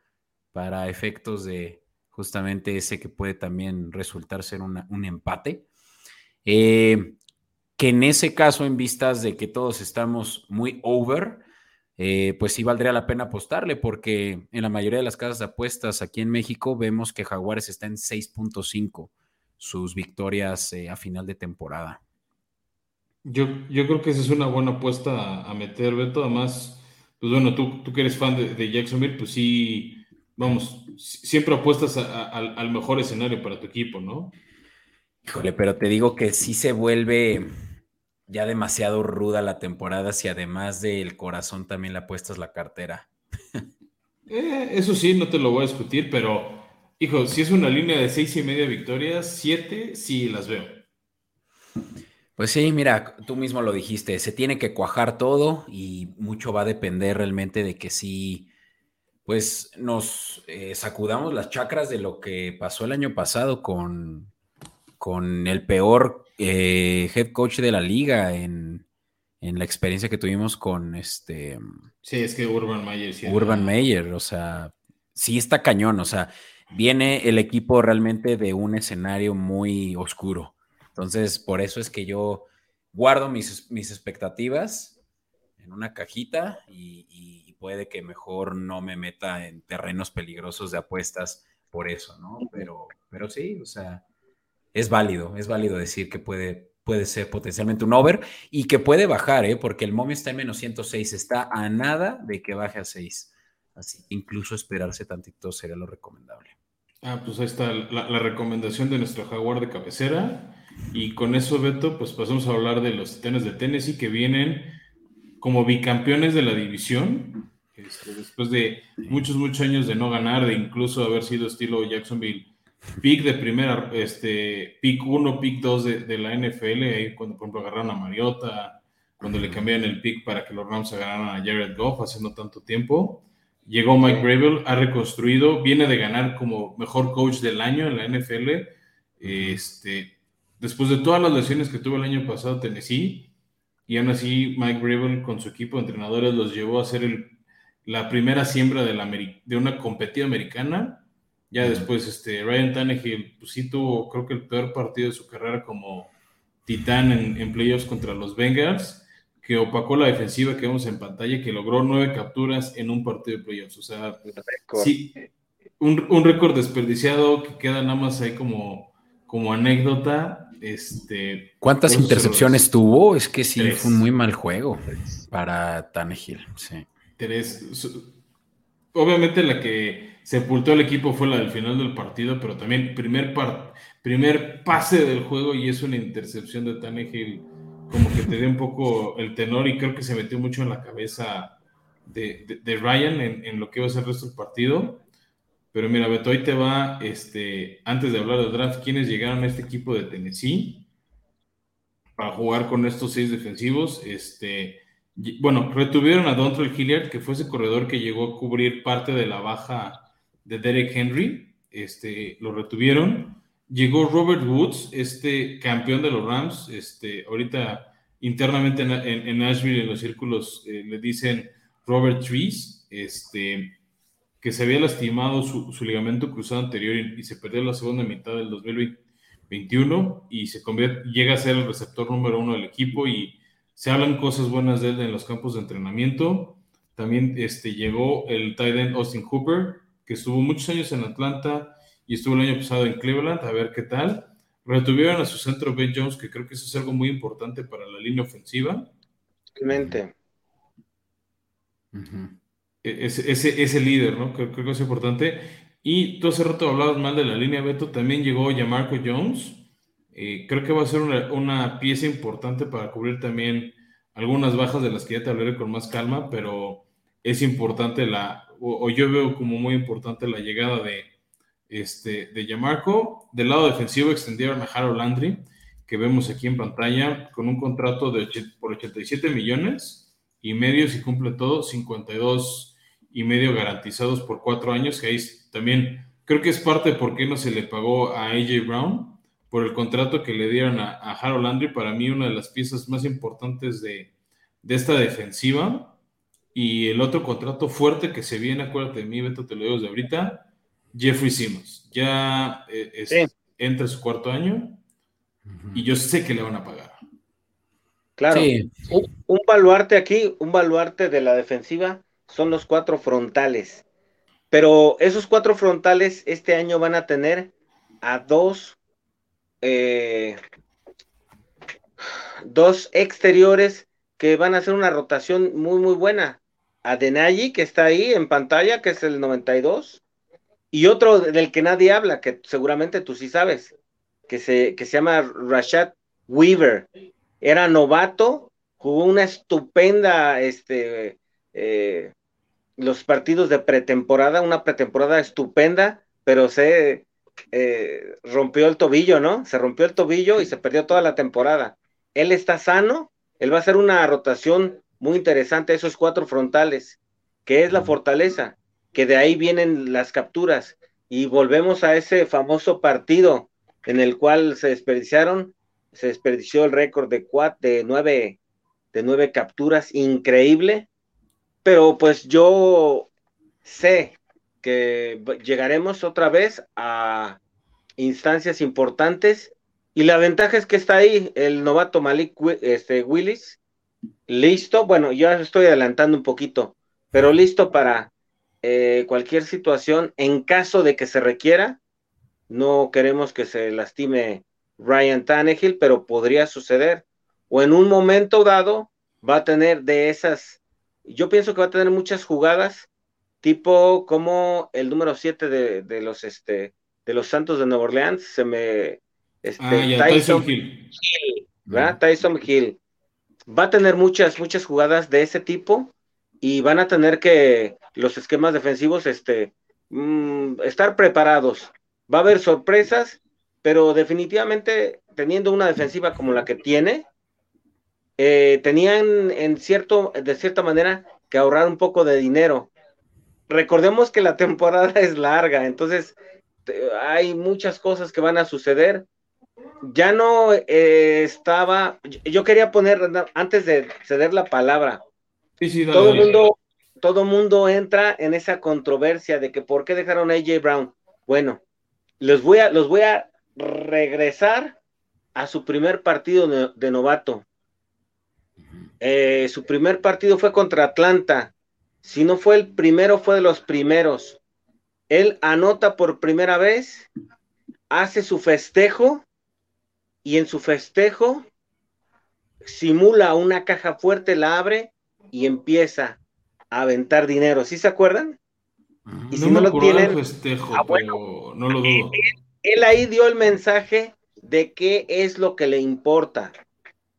para efectos de justamente ese que puede también resultar ser un empate. Eh, que en ese caso, en vistas de que todos estamos muy over, eh, pues sí valdría la pena apostarle, porque en la mayoría de las casas de apuestas aquí en México vemos que Jaguares está en 6.5 sus victorias eh, a final de temporada. Yo, yo creo que esa es una buena apuesta a, meter, Beto. Además, pues bueno, tú, tú que eres fan de, Jacksonville, pues sí, vamos, siempre apuestas al mejor escenario para tu equipo, ¿no? Híjole, pero te digo que sí se vuelve ya demasiado ruda la temporada si además del corazón también le apuestas la cartera. Eh, eso sí, no te lo voy a discutir, pero hijo, si es una línea de seis y media victorias, siete sí las veo. Pues sí, mira, tú mismo lo dijiste, se tiene que cuajar todo y mucho va a depender realmente de que sí, pues nos eh, sacudamos las chacras de lo que pasó el año pasado con, con el peor eh, head coach de la liga en, la experiencia que tuvimos con este. Sí, es que Urban Meyer. Urban Meyer, o sea, sí está cañón, o sea, viene el equipo realmente de un escenario muy oscuro. Entonces, por eso es que yo guardo mis, mis expectativas en una cajita y, puede que mejor no me meta en terrenos peligrosos de apuestas por eso, ¿no? Pero, pero sí, o sea, es válido, es válido decir que puede, puede ser potencialmente un over y que puede bajar, ¿eh? porque el momio está en menos 106, está a nada de que baje a 6. Así, incluso esperarse tantito sería lo recomendable. Ah, pues ahí está la, recomendación de nuestro jaguar de cabecera. Y con eso, Beto, pues pasamos a hablar de los titanes de Tennessee que vienen como bicampeones de la división. Este, después de muchos, muchos años de no ganar, de incluso haber sido estilo Jacksonville pick de primera, este, pick 1, pick 2 de, la NFL, ahí cuando por ejemplo agarraron a Mariota, cuando le cambiaron el pick para que los Rams agarraran a Jared Goff hace no tanto tiempo. Llegó Mike Gravel, ha reconstruido, viene de ganar como mejor coach del año en la NFL. Este, después de todas las lesiones que tuvo el año pasado Tennessee, y aún así Mike Gravel con su equipo de entrenadores los llevó a ser el, la primera siembra de, la, de una competida americana ya después, este, Ryan Tannehill, pues sí tuvo, creo que el peor partido de su carrera como titán en, playoffs contra los Bengals, que opacó la defensiva que vemos en pantalla, que logró nueve capturas en un partido de playoffs. O sea, sí, un, récord desperdiciado que queda nada más ahí como, como anécdota. Este, ¿Cuántas intercepciones tuvo? Es que sí, fue un muy mal juego para Tannehill. Sí. Tres. Obviamente la que sepultó el equipo fue la del final del partido, pero también primer, primer pase del juego y es una intercepción de Tannehill, como que te dio un poco el tenor y creo que se metió mucho en la cabeza de, Ryan en, lo que iba a ser el resto del partido. Pero mira, Beto, hoy te va, este, antes de hablar del draft, ¿quiénes llegaron a este equipo de Tennessee para jugar con estos seis defensivos? Este, bueno, retuvieron a Dontrell Hilliard, que fue ese corredor que llegó a cubrir parte de la baja de Derek Henry, este, lo retuvieron. Llegó Robert Woods, este campeón de los Rams, este, ahorita internamente en, en, Nashville, en los círculos, eh, le dicen Robert Trees, este, que se había lastimado su, ligamento cruzado anterior y, se perdió la segunda mitad del 2021 y se convierte, llega a ser el receptor número uno del equipo y se hablan cosas buenas de él en los campos de entrenamiento. También este, llegó el tight end Austin Hooper, que estuvo muchos años en Atlanta y estuvo el año pasado en Cleveland, a ver qué tal. Retuvieron a su centro Ben Jones, que creo que eso es algo muy importante para la línea ofensiva. Realmente. E-, ese, ese, líder, ¿no? Creo, que es importante. Y tú hace rato hablabas mal de la línea Beto, también llegó Yamarco Jones. Eh, creo que va a ser una, una, pieza importante para cubrir también algunas bajas de las que ya te hablaré con más calma, pero es importante la, o, yo veo como muy importante la llegada de, este, de Yamarco. Del lado defensivo extendieron a Harold Landry, que vemos aquí en pantalla, con un contrato de por 87 millones y medio, si cumple todo, 52 y medio garantizados por cuatro años, que ahí también creo que es parte de por qué no se le pagó a AJ Brown por el contrato que le dieron a, Harold Landry, para mí una de las piezas más importantes de, de esta defensiva. Y el otro contrato fuerte que se viene, acuérdate de mí, Beto, te lo digo desde ahorita, Jeffrey Simmons. Ya eh, entra su cuarto año y yo sé que le van a pagar. Claro, un, baluarte aquí, un baluarte de la defensiva son los cuatro frontales. Pero esos cuatro frontales este año van a tener a dos, eh, dos exteriores que van a hacer una rotación muy, muy buena a Denayi, que está ahí en pantalla, que es el 92, y otro del que nadie habla, que seguramente tú sí sabes, que se, que se llama Rashad Weaver. Era novato, jugó una estupenda, este, eh, los partidos de pretemporada, una pretemporada estupenda, pero se eh, rompió el tobillo, ¿no? Se rompió el tobillo y se perdió toda la temporada. Él está sano, él va a hacer una rotación muy interesante esos cuatro frontales, que es la fortaleza, que de ahí vienen las capturas. Y volvemos a ese famoso partido en el cual se desperdiciaron, se desperdició el récord de, cuatro, de, nueve, de nueve capturas, increíble. Pero pues yo sé que llegaremos otra vez a instancias importantes y la ventaja es que está ahí el novato Malik este, Willis, listo, bueno, yo estoy adelantando un poquito, pero listo para eh, cualquier situación en caso de que se requiera. No queremos que se lastime Ryan Tannehill, pero podría suceder. O en un momento dado va a tener de esas, yo pienso que va a tener muchas jugadas, tipo como el número 7 de, los este de los Santos de Nueva Orleans, se me este, ah, Tyson, Hill, ¿verdad? Tyson Hill va a tener muchas, muchas jugadas de ese tipo y van a tener que los esquemas defensivos este, mm, estar preparados. Va a haber sorpresas, pero definitivamente teniendo una defensiva como la que tiene, eh, tenían en cierto, de cierta manera que ahorrar un poco de dinero. Recordemos que la temporada es larga, entonces hay muchas cosas que van a suceder ya no eh, estaba, yo quería poner, antes de ceder la palabra, todo el mundo, todo mundo entra en esa controversia de que por qué dejaron a AJ Brown. Bueno, les voy a, los voy a regresar a su primer partido de, novato. Eh, su primer partido fue contra Atlanta. Si no fue el primero, fue de los primeros. Él anota por primera vez, hace su festejo y en su festejo simula una caja fuerte, la abre y empieza a aventar dinero. ¿Sí se acuerdan? Y si no lo tienen, festejo, ah, bueno, no lo dudo. Él, ahí dio el mensaje de qué es lo que le importa,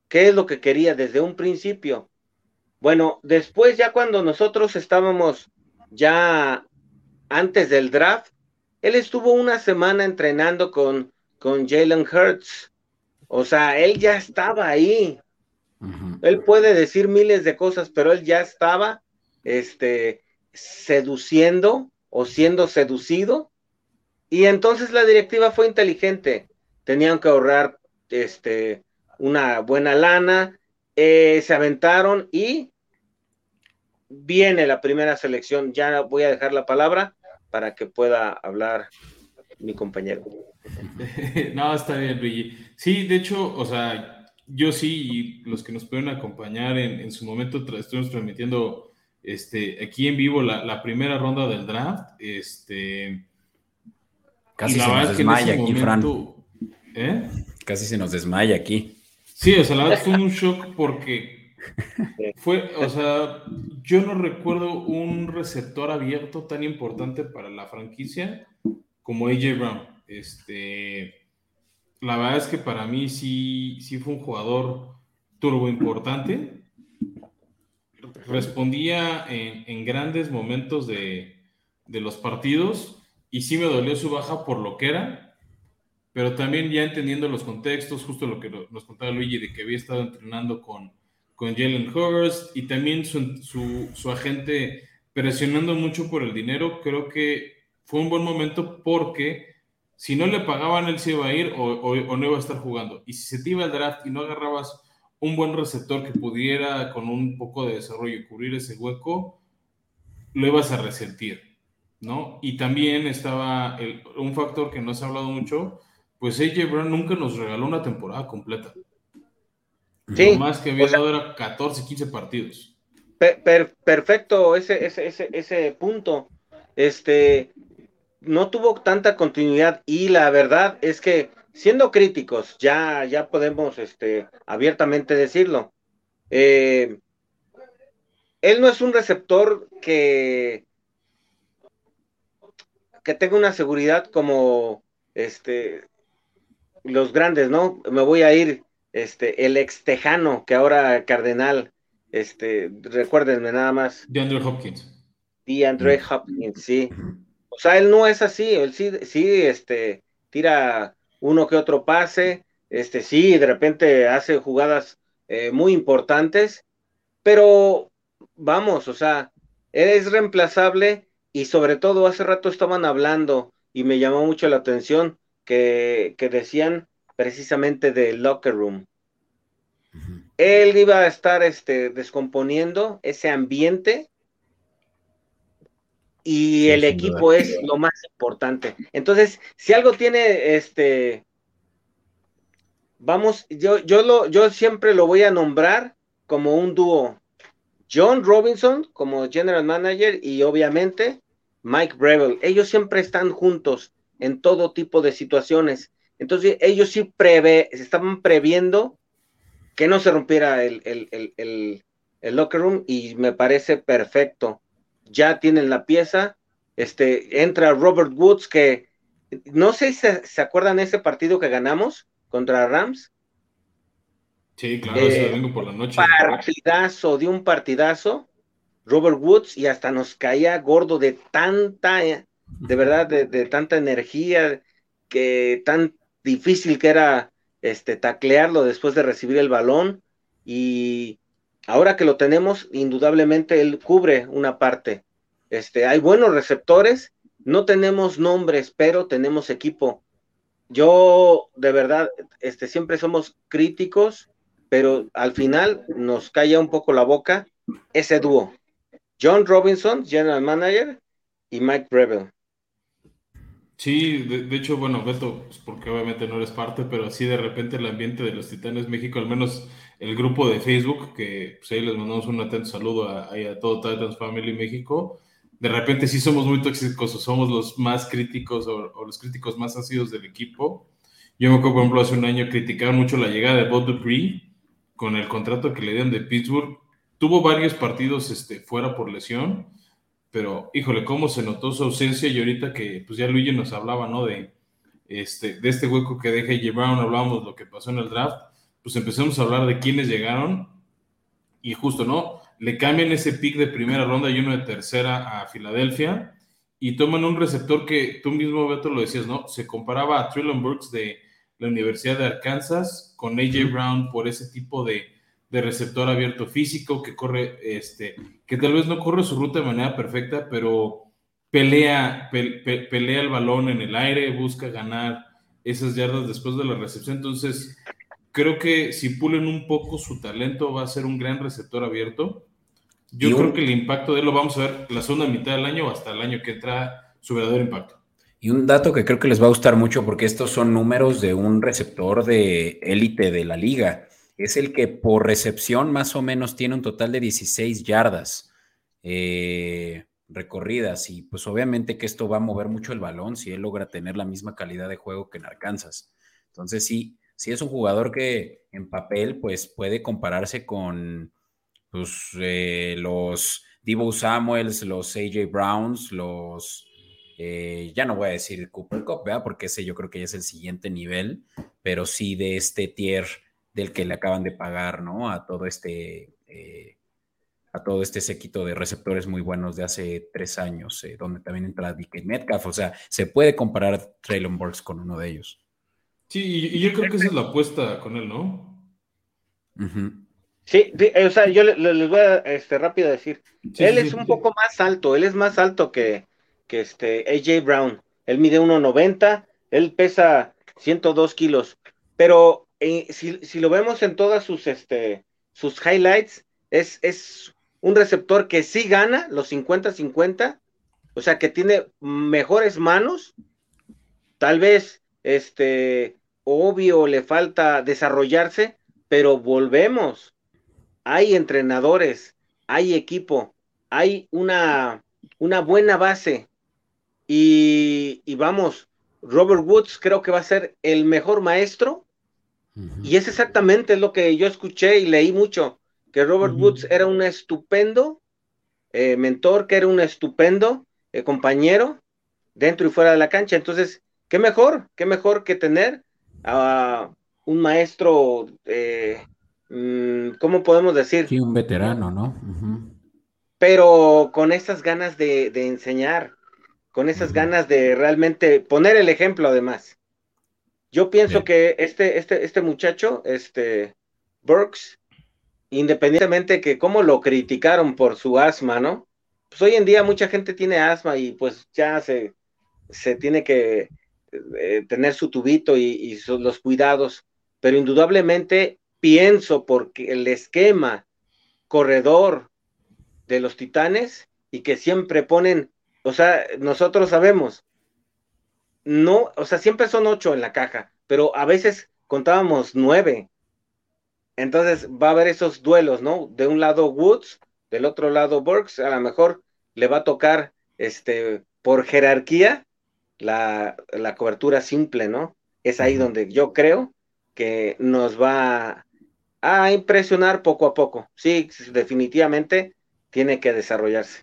qué es lo que quería desde un principio. Bueno, después ya cuando nosotros estábamos ya antes del draft, él estuvo una semana entrenando con, con Jalen Hurts o sea, él ya estaba ahí. Él puede decir miles de cosas, pero él ya estaba este, seduciendo o siendo seducido. Y entonces la directiva fue inteligente. Tenían que ahorrar este, una buena lana, eh, se aventaron y viene la primera selección. Ya voy a dejar la palabra para que pueda hablar mi compañero. no, está bien, Luigi. Sí, de hecho, o sea, yo sí, y los que nos pueden acompañar en, su momento, estuvimos transmitiendo este, aquí en vivo la, primera ronda del draft. Este, Casi se nos desmaya aquí, Fran. ¿eh? Casi se nos desmaya aquí. Sí, o sea, la verdad fue un shock porque fue, o sea, yo no recuerdo un receptor abierto tan importante para la franquicia como AJ Brown. Este, la verdad es que para mí sí, sí fue un jugador turbo importante. respondía en, grandes momentos de, de, los partidos y sí me dolió su baja por lo que era, pero también ya entendiendo los contextos, justo lo que nos contaba Luigi de que había estado entrenando con, con Jalen Hurst y también su, su, su agente presionando mucho por el dinero, creo que fue un buen momento porque si no le pagaban, él se iba a ir o, no iba a estar jugando. Y si se te iba al draft y no agarrabas un buen receptor que pudiera con un poco de desarrollo cubrir ese hueco, lo ibas a resentir, ¿no? Y también estaba un factor que no se ha hablado mucho, pues AJ Brown nunca nos regaló una temporada completa. Sí, lo más que había dado era 14, 15 partidos. perfecto ese, ese, ese, ese punto. Este, no tuvo tanta continuidad y la verdad es que siendo críticos, ya, ya podemos este, abiertamente decirlo, eh, él no es un receptor que, que tenga una seguridad como este, los grandes, ¿no? Me voy a ir, este, el ex tejano que ahora cardenal, este, recuérdenme nada más. De Andrew Hopkins. De Andrew Hopkins, sí. O sea, él no es así, él sí, sí, este, tira uno que otro pase, este, sí, de repente hace jugadas eh, muy importantes, pero vamos, o sea, él es reemplazable y sobre todo hace rato estaban hablando y me llamó mucho la atención que, que decían precisamente del locker room. Él iba a estar este, descomponiendo ese ambiente y el equipo es lo más importante. Entonces, si algo tiene este vamos, yo yo lo yo siempre lo voy a nombrar como un dúo. John Robinson como general manager y obviamente Mike Breville. Ellos siempre están juntos en todo tipo de situaciones. Entonces, ellos sí prevé, estaban previendo que no se rompiera el, el locker room y me parece perfecto ya tienen la pieza. Este, entra Robert Woods, que no sé si se, acuerdan ese partido que ganamos contra Rams. Sí, claro, ese domingo por la noche. Partidazo, de un partidazo. Robert Woods, y hasta nos caía gordo de tanta, de verdad, de, tanta energía, que tan difícil que era este taclearlo después de recibir el balón. Y ahora que lo tenemos, indudablemente él cubre una parte. Este, hay buenos receptores, no tenemos nombres, pero tenemos equipo. Yo, de verdad, este, siempre somos críticos, pero al final nos calla un poco la boca ese dúo. John Robinson, General Manager, y Mike Breville. Sí, de, hecho, bueno, Beto, pues, porque obviamente no eres parte, pero así de repente el ambiente de los Titanes México, al menos el grupo de Facebook, que pues, ahí les mandamos un atento saludo a, a todo Titans Family México, de repente sí somos muy tóxicos o somos los más críticos o, los críticos más ácidos del equipo. Yo me acuerdo, por ejemplo, hace un año criticaron mucho la llegada de Bob Dupree con el contrato que le dieron de Pittsburgh. Tuvo varios partidos este, fuera por lesión pero híjole, cómo se notó su ausencia y ahorita que pues ya Luigi nos hablaba, ¿no? De este, de este hueco que deja J. Brown, hablábamos de lo que pasó en el draft, pues empezamos a hablar de quiénes llegaron y justo, ¿no? Le cambian ese pick de primera ronda y uno de tercera a Filadelfia y toman un receptor que tú mismo, Beto, lo decías, ¿no? Se comparaba a Trillon Burks de la Universidad de Arkansas con AJ Brown por ese tipo de, de receptor abierto físico que corre, este, que tal vez no corre su ruta de manera perfecta, pero pelea, pelea el balón en el aire, busca ganar esas yardas después de la recepción. Entonces, creo que si pulen un poco su talento, va a ser un gran receptor abierto. Yo creo que el impacto de él lo vamos a ver la segunda mitad del año o hasta el año que entra su verdadero impacto. Y un dato que creo que les va a gustar mucho porque estos son números de un receptor de élite de la liga es el que por recepción más o menos tiene un total de 16 yardas eh, recorridas y pues obviamente que esto va a mover mucho el balón si él logra tener la misma calidad de juego que en Arkansas. Entonces sí, sí es un jugador que en papel pues puede compararse con pues, eh, los Divo Samuels, los AJ Browns, los... Eh, ya no voy a decir Cooper Cup. Porque ese yo creo que ya es el siguiente nivel, pero sí de este tier del que le acaban de pagar, ¿no? A todo este, eh, a todo este séquito de receptores muy buenos de hace tres años, eh, donde también entra DK Metcalf. O sea, se puede comparar Traylon Burks con uno de ellos. Sí, y, yo creo que esa es la apuesta con él, ¿no? Sí, eh, o sea, yo les, voy a este, rápido decir. él es un poco más alto, él es más alto que, que este AJ Brown. Él mide 1.90, él pesa 102 kilos. Pero eh, si, si, lo vemos en todas sus, este, sus highlights, es, es un receptor que sí gana los 50-50, o sea, que tiene mejores manos, tal vez, este, obvio, le falta desarrollarse, pero volvemos. Hay entrenadores, hay equipo, hay una, una buena base. Y, y, vamos, Robert Woods creo que va a ser el mejor maestro. Y es exactamente lo que yo escuché y leí mucho que Robert Woods era un estupendo eh, mentor, que era un estupendo eh, compañero dentro y fuera de la cancha. Entonces, qué mejor, qué mejor que tener a un maestro, eh, mm, ¿cómo podemos decir? Sí, un veterano, ¿no? Pero con esas ganas de, enseñar, con esas ganas de realmente poner el ejemplo además. Yo pienso que este, este, este muchacho, este Burks, independientemente que cómo lo criticaron por su asma, ¿no? Pues hoy en día mucha gente tiene asma y pues ya se, se tiene que eh, tener su tubito y, los cuidados, pero indudablemente pienso porque el esquema corredor de los titanes y que siempre ponen, o sea, nosotros sabemos, no, o sea, siempre son ocho en la caja, pero a veces contábamos nueve, entonces va a haber esos duelos, ¿no? De un lado Woods, del otro lado Burks, a lo mejor le va a tocar, este, por jerarquía, la, cobertura simple, ¿no? Es ahí donde yo creo que nos va a impresionar poco a poco. Sí, definitivamente tiene que desarrollarse.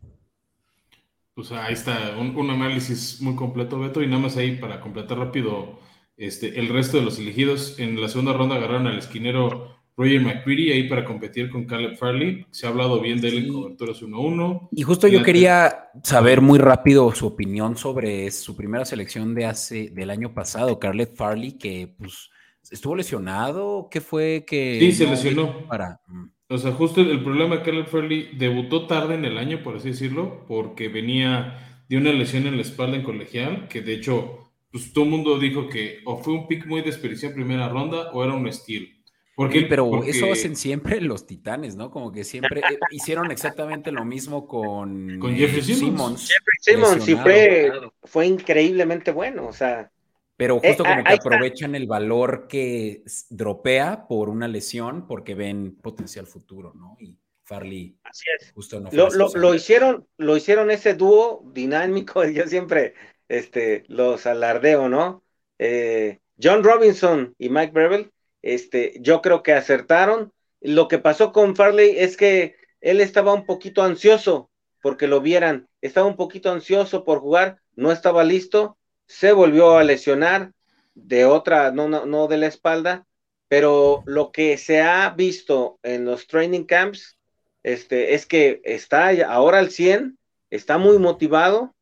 Pues ahí está, un, análisis muy completo, Beto, y nada más ahí para completar rápido, este, el resto de los elegidos en la segunda ronda agarraron al esquinero Roger McCready ahí para competir con Caleb Farley. Se ha hablado bien de él en coberturas 1-1. Y justo yo quería saber muy rápido su opinión sobre su primera selección de hace, del año pasado, Caleb Farley, que pues estuvo lesionado. ¿Qué fue que.? Sí, se lesionó. Para... O sea, justo el problema de Caleb Farley debutó tarde en el año, por así decirlo, porque venía de una lesión en la espalda en colegial, que de hecho, pues todo el mundo dijo que o fue un pick muy desperdiciado en primera ronda o era un steal porque, pero eso hacen siempre los titanes, ¿no? Como que siempre eh, hicieron exactamente lo mismo con, con Jeffrey Simmons. Jeffrey Simmons sí fue, fue increíblemente bueno, o sea. Pero justo eh, como que aprovechan el valor que dropea por una lesión porque ven potencial futuro, ¿no? Y Farley Así es. justo no lo, lo, hicieron, lo hicieron ese dúo dinámico, yo siempre este, los alardeo, ¿no? Eh, John Robinson y Mike Breville este, yo creo que acertaron. Lo que pasó con Farley es que él estaba un poquito ansioso porque lo vieran, estaba un poquito ansioso por jugar, no estaba listo, se volvió a lesionar de otra, no, no, no de la espalda, pero lo que se ha visto en los training camps este, es que está ahora al 100, está muy motivado,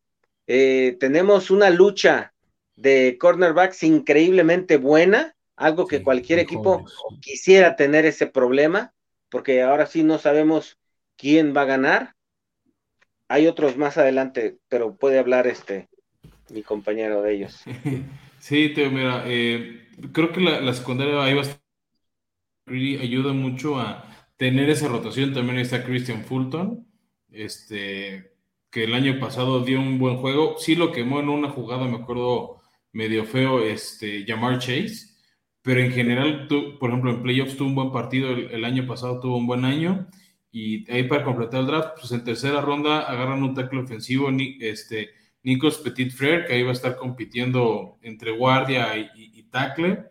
eh, tenemos una lucha de cornerbacks increíblemente buena, algo que cualquier equipo quisiera tener ese problema, porque ahora sí no sabemos quién va a ganar. Hay otros más adelante, pero puede hablar este mi compañero de ellos. Sí, Teo, mira, eh, creo que la, la secundaria ahí a ayuda mucho a tener esa rotación. También está Christian Fulton, este, que el año pasado dio un buen juego. Sí lo quemó en una jugada, me acuerdo, medio feo, este, Jamar Chase pero en general, por ejemplo, en playoffs tuvo un buen partido, el, año pasado tuvo un buen año, y ahí para completar el draft, pues en tercera ronda agarran un tackle ofensivo, este, Nikos Petit Frere, que ahí va a estar compitiendo entre guardia y, tackle,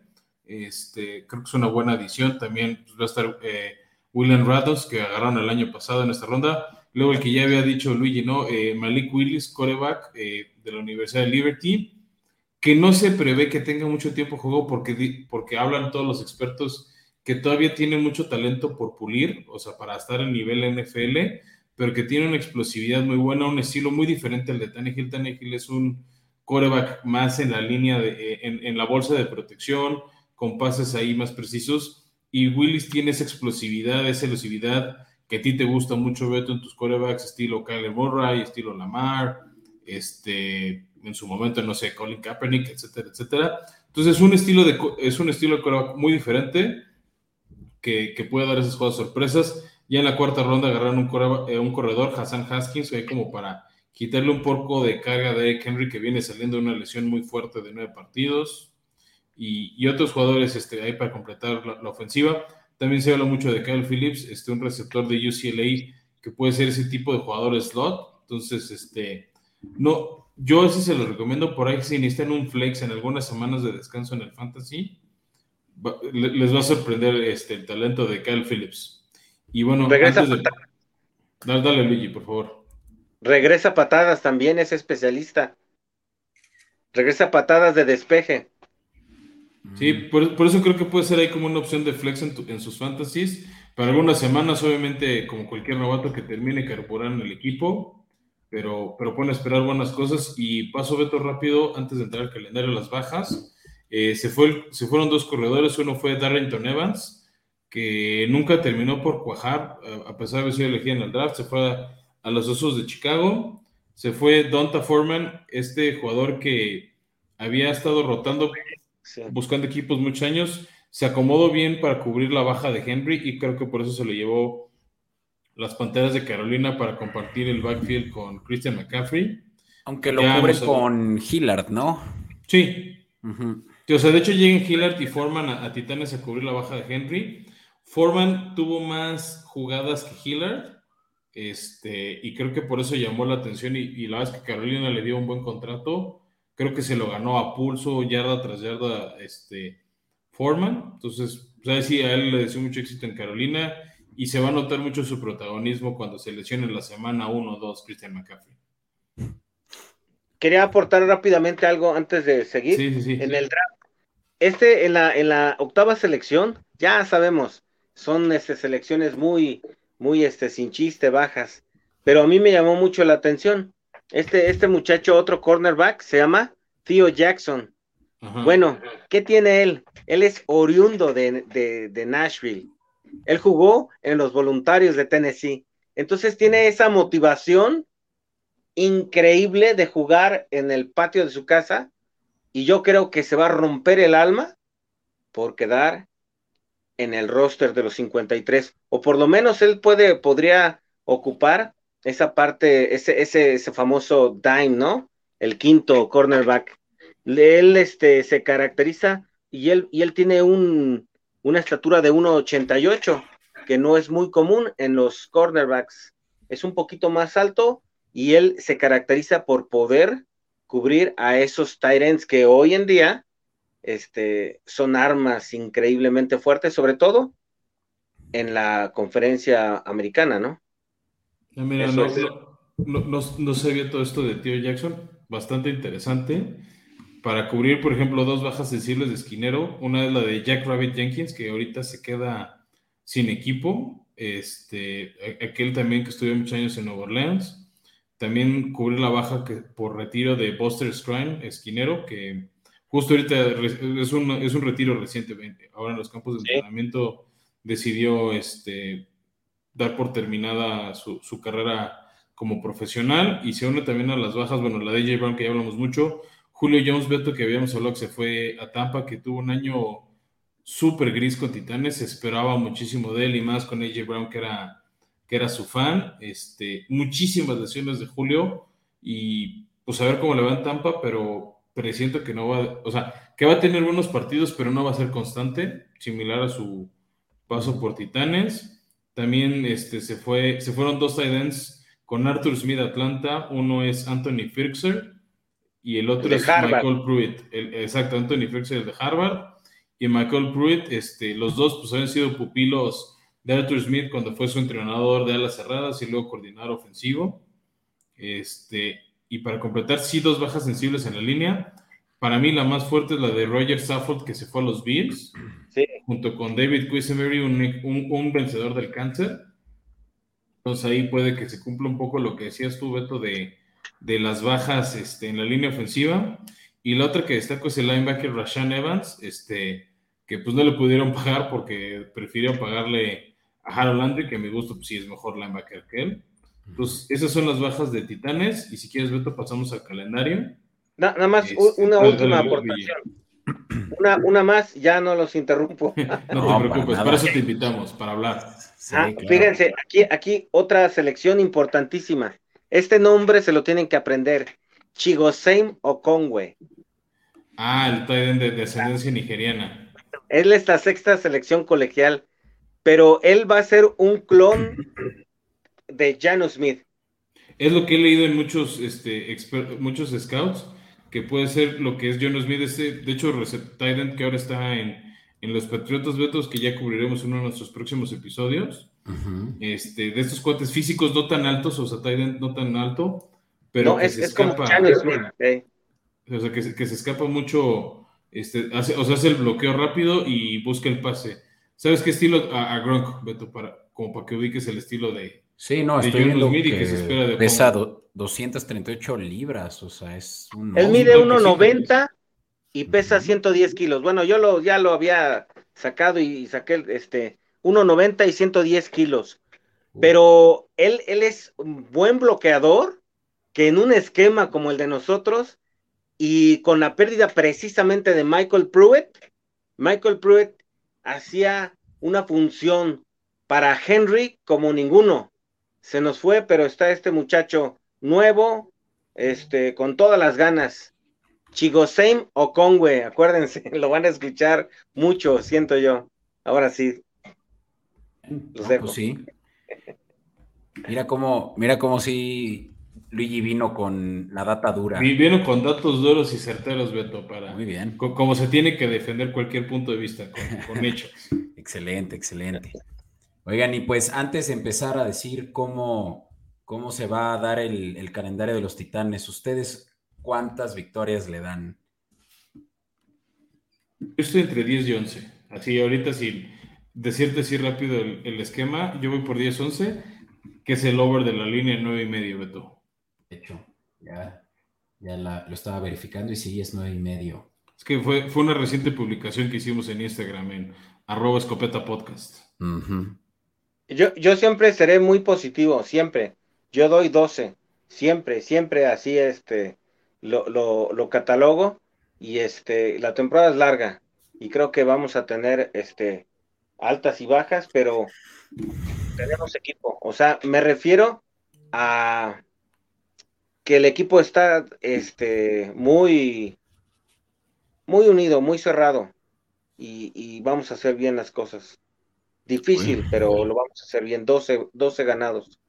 este, creo que es una buena adición, también pues, va a estar eh, William Rados, que agarraron el año pasado en esta ronda, luego el que ya había dicho Luigi, ¿no? Eh, Malik Willis, coreback eh, de la Universidad de Liberty, que no se prevé que tenga mucho tiempo juego porque, porque hablan todos los expertos que todavía tiene mucho talento por pulir, o sea, para estar en nivel NFL, pero que tiene una explosividad muy buena, un estilo muy diferente al de Tannehill. Tannehill es un quarterback más en la línea, de, eh, en, la bolsa de protección, con pases ahí más precisos. Y Willis tiene esa explosividad, esa elusividad que a ti te gusta mucho, Beto, en tus quarterbacks, estilo Kyler Murray, estilo Lamar, este, en su momento, no sé, Colin Kaepernick, etcétera, etcétera. Entonces, un estilo de, es un estilo de quarterback muy diferente que, que puede dar esas jugadas sorpresas. Ya en la cuarta ronda agarraron un, eh, corredor, Hassan Haskins, que como para quitarle un poco de carga de Eric Henry, que viene saliendo de una lesión muy fuerte de nueve partidos, y, otros jugadores este, ahí para completar la, ofensiva. También se habla mucho de Kyle Phillips, este, un receptor de UCLA que puede ser ese tipo de jugador slot. Entonces, este, no, yo sí se lo recomiendo por ahí si necesitan un flex en algunas semanas de descanso en el fantasy, les va a sorprender este, el talento de Kyle Phillips. Y bueno, antes de... Dale, dale, Luigi, por favor. Regresa patadas también, es especialista. Regresa patadas de despeje. Sí, por, eso creo que puede ser ahí como una opción de flex en, sus fantasies. Para algunas semanas, obviamente, como cualquier novato que termine carburando el equipo, pero, pero a esperar buenas cosas. Y paso Beto rápido, antes de entrar al calendario las bajas. Eh, se, fue, se fueron dos corredores, uno fue Darrington Evans, que nunca terminó por cuajar, a pesar de haber sido elegido en el draft, se fue a a los Osos de Chicago. Se fue Donta Foreman, este jugador que había estado rotando, buscando equipos muchos años. Se acomodó bien para cubrir la baja de Henry y creo que por eso se le llevó las Panteras de Carolina para compartir el backfield con Christian McCaffrey. Aunque lo cubre con Hillard, ¿no? Sí. O sea, de hecho llegan Hillard y Foreman a, a, Titanes a cubrir la baja de Henry. Foreman tuvo más jugadas que Hillard, este, y creo que por eso llamó la atención y, la verdad es que Carolina le dio un buen contrato. Creo que se lo ganó a pulso, yarda tras yarda, este, Foreman. Entonces, pues sí, a él le deseo mucho éxito en Carolina y se va a notar mucho su protagonismo cuando se lesione la semana 1 o 2 Christian McCaffrey. Quería aportar rápidamente algo antes de seguir. en el draft. Este, en la, en la octava selección, ya sabemos, son este, selecciones muy, muy este, sin chiste, bajas. Pero a mí me llamó mucho la atención. Este, este muchacho, otro cornerback, se llama Theo Jackson. Bueno, ¿qué tiene él? Él es oriundo de, de, Nashville. Él jugó en los voluntarios de Tennessee. Entonces tiene esa motivación increíble de jugar en el patio de su casa y yo creo que se va a romper el alma por quedar en el roster de los 53, o por lo menos él puede, podría ocupar esa parte, ese, ese, ese famoso dime, ¿no? El quinto cornerback. Él este, se caracteriza y él, y él tiene un, una estatura de 1,88, que no es muy común en los cornerbacks. Es un poquito más alto y él se caracteriza por poder cubrir a esos tight que hoy en día este, son armas increíblemente fuertes, sobre todo en la conferencia americana, ¿no? Ah, mira, no, no, sabía todo esto de Tío Jackson, bastante interesante. Para cubrir, por ejemplo, dos bajas sensibles de esquinero, una es la de Jack Rabbit Jenkins, que ahorita se queda sin equipo, este, aquel también que estuvo muchos años en Nueva Orleans. También cubrir la baja que, por retiro de Buster Scrine, esquinero, que justo ahorita es un, es un retiro recientemente. Ahora en los campos de entrenamiento decidió este, dar por terminada su, carrera como profesional y se une también a las bajas, bueno, la de AJ Brown que ya hablamos mucho, Julio Jones Beto que habíamos hablado que se fue a Tampa, que tuvo un año súper gris con Titanes, se esperaba muchísimo de él y más con AJ Brown que era, que era su fan, este, muchísimas lesiones de Julio y pues a ver cómo le va en Tampa, pero presiento que no va, o sea, que va a tener buenos partidos, pero no va a ser constante, similar a su paso por Titanes. También este, se, fue, se fueron dos tight ends con Arthur Smith Atlanta, uno es Anthony Firkser y el otro es Michael Pruitt, exacto, Anthony Firkser de Harvard. Y Michael Pruitt, este, los dos pues habían sido pupilos de Arthur Smith cuando fue su entrenador de alas cerradas y luego coordinador ofensivo. Este, y para completar, sí, dos bajas sensibles en la línea. Para mí la más fuerte es la de Roger Saffold que se fue a los Bills. Sí. junto con David Quisenberry, un, un, vencedor del cáncer. Entonces ahí puede que se cumpla un poco lo que decías tú, Beto, de, de las bajas este, en la línea ofensiva. Y la otra que destaco es el linebacker Rashan Evans, este, que pues no le pudieron pagar porque prefirió pagarle a Harold Landry, que a mi gusto pues sí es mejor linebacker que él. Entonces, esas son las bajas de Titanes. Y si quieres, Beto, pasamos al calendario. nada más una última aportación. Una, una, más, ya no los interrumpo. no te preocupes, para, eso te invitamos, para hablar. Ah, fíjense, aquí, aquí otra selección importantísima. Este nombre se lo tienen que aprender. Chigoseim Okongwe. Ah, el Titan de descendencia nigeriana. Él es la sexta selección colegial, pero él va a ser un clon de Jano Smith. Es lo que he leído en muchos, este, muchos scouts, que puede ser lo que es Jano Smith, este, de hecho, Titan que ahora está en, los Patriotas Betos, que ya cubriremos en uno de nuestros próximos episodios. este, de estos cuates físicos no tan altos, o sea, Titan no tan alto, pero que se escapa. O sea, que, se escapa mucho, este, hace, o sea, hace el bloqueo rápido y busca el pase. ¿Sabes qué estilo? A, Gronk, Beto, para, como para que ubiques el estilo de. Sí, no, estoy viendo que, se espera de pesa 238 libras, o sea, es un... Él mide 1,90 y pesa 110 kilos. Bueno, yo lo, ya lo había sacado y saqué este 1,90 y 110 kilos. Pero él, él es un buen bloqueador que en un esquema como el de nosotros y con la pérdida precisamente de Michael Pruitt, Michael Pruitt hacía una función para Henry como ninguno. Se nos fue, pero está este muchacho nuevo, este, con todas las ganas. Chigoseim Okongwe, acuérdense, lo van a escuchar mucho, siento yo. Ahora sí. Los dejo. Pues sí. Mira cómo, mira cómo si Luigi vino con la data dura. Vino con datos duros y certeros, Beto, para. Muy bien. como se tiene que defender cualquier punto de vista, con, hechos. excelente, excelente. Oigan, y pues antes de empezar a decir cómo, cómo se va a dar el, calendario de los titanes, ¿ustedes cuántas victorias le dan? Yo estoy entre 10 y 11. Así, ahorita, si decirte así rápido el, esquema, yo voy por 10-11, que es el over de la línea 9 y medio, Beto hecho, ya, ya lo estaba verificando y sí, es nueve y medio. Es que fue, fue una reciente publicación que hicimos en Instagram, en arroba escopeta podcast. Yo, yo siempre seré muy positivo, siempre. Yo doy 12, siempre, siempre así este, lo, lo, lo catalogo y este, la temporada es larga y creo que vamos a tener este, altas y bajas, pero tenemos equipo. O sea, me refiero a que el equipo está este, muy, muy unido, muy cerrado y, vamos a hacer bien las cosas. Difícil, pero lo vamos a hacer bien. 12, 12 ganados.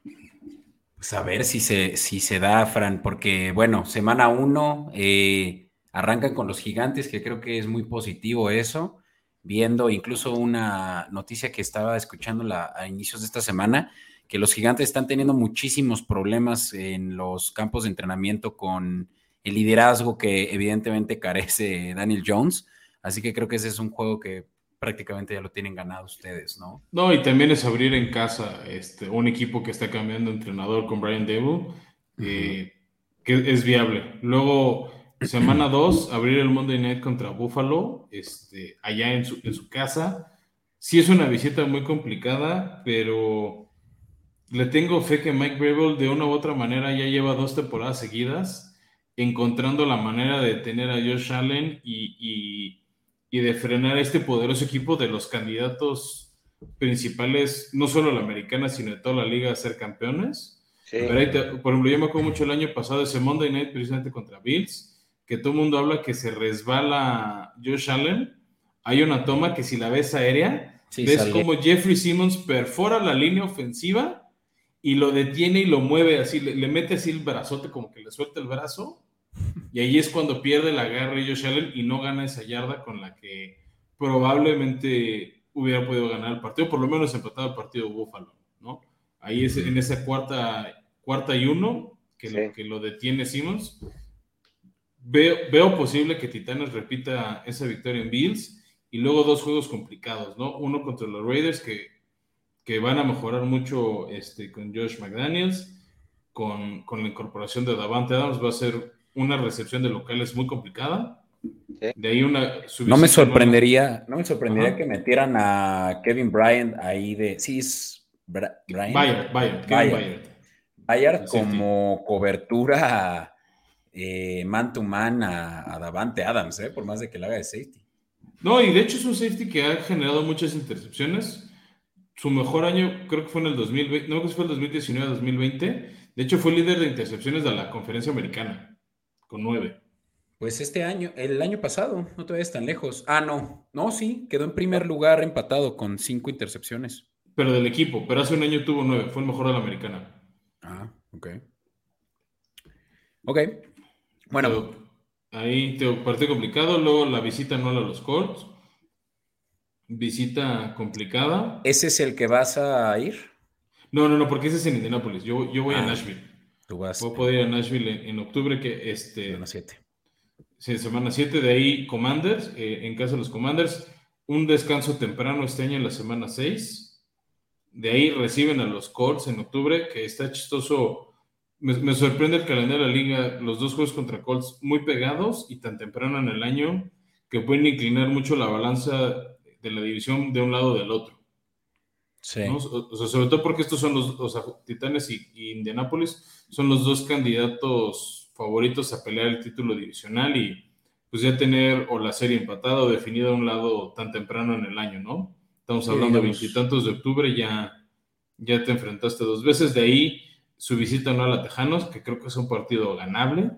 Pues a ver si se, si se da, Fran, porque bueno, semana 1 eh, arrancan con los gigantes, que creo que es muy positivo eso. Viendo incluso una noticia que estaba escuchando la, a inicios de esta semana, que los gigantes están teniendo muchísimos problemas en los campos de entrenamiento con el liderazgo que evidentemente carece Daniel Jones. Así que creo que ese es un juego que prácticamente ya lo tienen ganado ustedes, ¿no? No, y también es abrir en casa este, un equipo que está cambiando de entrenador con Brian Debo, eh, que es viable. Luego, semana 2, abrir el Monday Night contra Buffalo, este, allá en su, en su casa. Sí es una visita muy complicada, pero le tengo fe que Mike Brable de una u otra manera ya lleva dos temporadas seguidas encontrando la manera de tener a Josh Allen y, de frenar a este poderoso equipo de los candidatos principales, no solo la americana, sino de toda la liga a ser campeones. Pero por ejemplo, yo me acuerdo mucho el año pasado ese Monday Night precisamente contra Bills, que todo el mundo habla que se resbala Josh Allen. Hay una toma que si la ves aérea, ves como Jeffrey Simmons perfora la línea ofensiva y lo detiene y lo mueve así, le, mete así el brazote como que le suelta el brazo y ahí es cuando pierde la garra Josh Allen y no gana esa yarda con la que probablemente hubiera podido ganar el partido, por lo menos empatado el partido Búfalo, ¿no? Ahí es en esa cuarta, cuarta y uno que, lo, que lo detiene Simmons. Veo, veo posible que Titanes repita esa victoria en Bills y luego dos juegos complicados, ¿no? Uno contra los Raiders que, que van a mejorar mucho este, con Josh McDaniels, con, con, la incorporación de Davante Adams, va a ser una recepción de locales muy complicada. De ahí una No me sorprendería, no me sorprendería que metieran a Kevin Bryant ahí de. Sí, es Bryant. Bayard, Bayard, Kevin Bayard. como cobertura eh, man to man a, Davante Adams, ¿eh? por más de que le haga de safety. No, y de hecho es un safety que ha generado muchas intercepciones. Su mejor año creo que fue en el 2020, no creo que fue el 2019 2020. De hecho fue líder de intercepciones de la conferencia americana, con nueve. Pues este año, el año pasado, no te vayas tan lejos. Ah, no, no, sí, quedó en primer lugar empatado con cinco intercepciones. Pero del equipo, pero hace un año tuvo nueve, fue el mejor de la americana. Ah, ok. Ok. Bueno. ahí te parte complicado, luego la visita no a los Colts. Visita complicada. ¿Ese es el que vas a ir? No, no, no, porque ese es en Indianapolis. Yo, yo voy a ah, Nashville. Tú vas. Puedo poder ir a Nashville en, octubre, que este. Semana 7. Sí, semana 7. De ahí Commanders, eh, en caso de los Commanders. Un descanso temprano este año en la semana 6. De ahí reciben a los Colts en octubre, que está chistoso me, sorprende el calendario de la liga, los dos juegos contra Colts muy pegados y tan temprano en el año que pueden inclinar mucho la balanza de la división de un lado o del otro. Sí. O, sea, sobre todo porque estos son los, Titanes y, y, Indianapolis son los dos candidatos favoritos a pelear el título divisional y pues ya tener o la serie empatada o definida a un lado tan temprano en el año, ¿no? Estamos hablando de veintitantos de octubre, ya, ya te enfrentaste dos veces, de ahí su visita no a la Tejanos, que creo que es un partido ganable.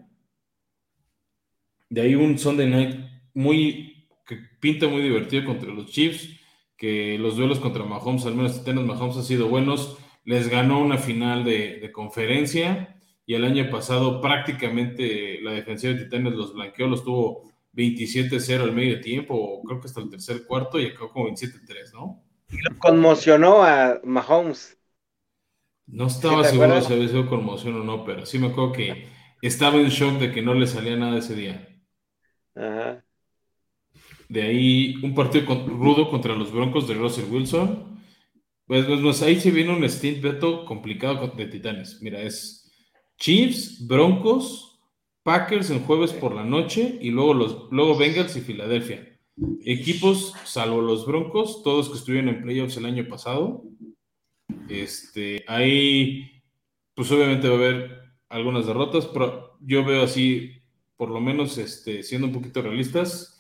De ahí un Sunday night muy que pinta muy divertido contra los Chiefs, que los duelos contra Mahomes, al menos Titanes Mahomes han sido buenos. Les ganó una final de, conferencia y el año pasado prácticamente la defensiva de Titanes los blanqueó, los tuvo 27-0 al medio tiempo, creo que hasta el tercer cuarto y acabó como 27-3, ¿no? Y lo conmocionó a Mahomes. No estaba seguro si había sido conmoción o no, pero sí me acuerdo que estaba en shock de que no le salía nada ese día. Ajá. De ahí un partido rudo contra los Broncos de Russell Wilson. Pues, pues, pues ahí se viene un stint Beto complicado de Titanes. Mira, es Chiefs, Broncos, Packers en jueves por la noche y luego los luego Bengals y Filadelfia. Equipos, salvo los Broncos, todos que estuvieron en playoffs el año pasado, este, ahí, pues obviamente va a haber algunas derrotas, pero yo veo así, por lo menos este, siendo un poquito realistas,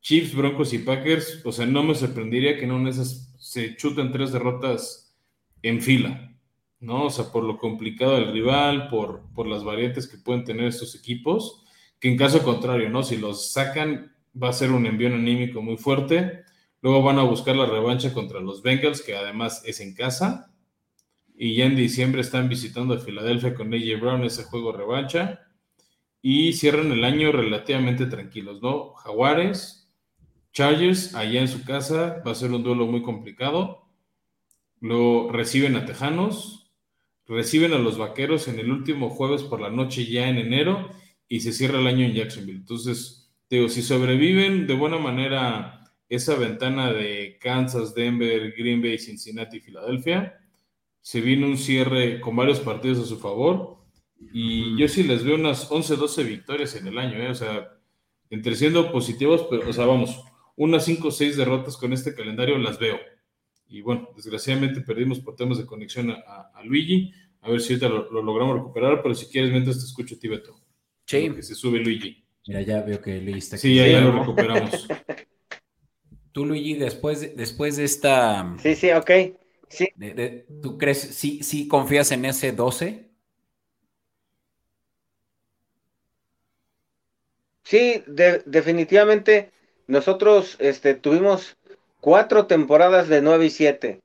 Chiefs, Broncos y Packers, o sea, no me sorprendería que en esas se chuten tres derrotas en fila, ¿no? O sea, por lo complicado del rival, por, por las variantes que pueden tener estos equipos, que en caso contrario, ¿no? Si los sacan, va a ser un envío anímico muy fuerte. Luego van a buscar la revancha contra los Bengals, que además es en casa y ya en diciembre están visitando a Filadelfia con AJ Brown ese juego revancha y cierran el año relativamente tranquilos, ¿no? Jaguares, Chargers allá en su casa, va a ser un duelo muy complicado. Luego reciben a Tejanos, reciben a los Vaqueros en el último jueves por la noche ya en enero y se cierra el año en Jacksonville. Entonces, digo, si sobreviven de buena manera esa ventana de Kansas, Denver, Green Bay, Cincinnati Filadelfia, se viene un cierre con varios partidos a su favor. Y yo sí les veo unas 11, 12 victorias en el año, ¿eh? o sea, entre siendo positivos, pero, o sea, vamos, unas 5 o 6 derrotas con este calendario las veo. Y bueno, desgraciadamente perdimos por temas de conexión a, Luigi. A ver si ahorita lo, logramos recuperar, pero si quieres, mientras te escucho a ti, Beto. Sí. Que se sube Luigi. Mira, ya veo que Luigi está aquí. Sí, ya, lo recuperamos. Tú, Luigi, después de, después de esta. Sí, sí, ok. Sí. ¿Tú crees, sí, sí confías en ese 12? Sí, definitivamente nosotros este, tuvimos cuatro temporadas de 9 y 7.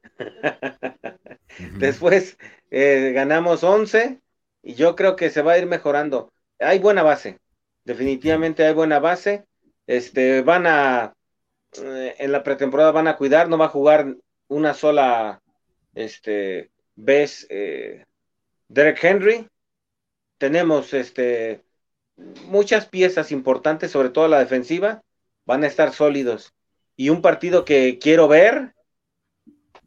Después eh, ganamos 11 y yo creo que se va a ir mejorando. Hay buena base, definitivamente hay buena base. Este, van a, eh, en la pretemporada van a cuidar, no va a jugar una sola este, ves eh, Derek Henry, tenemos este, muchas piezas importantes, sobre todo la defensiva, van a estar sólidos. y un partido que quiero ver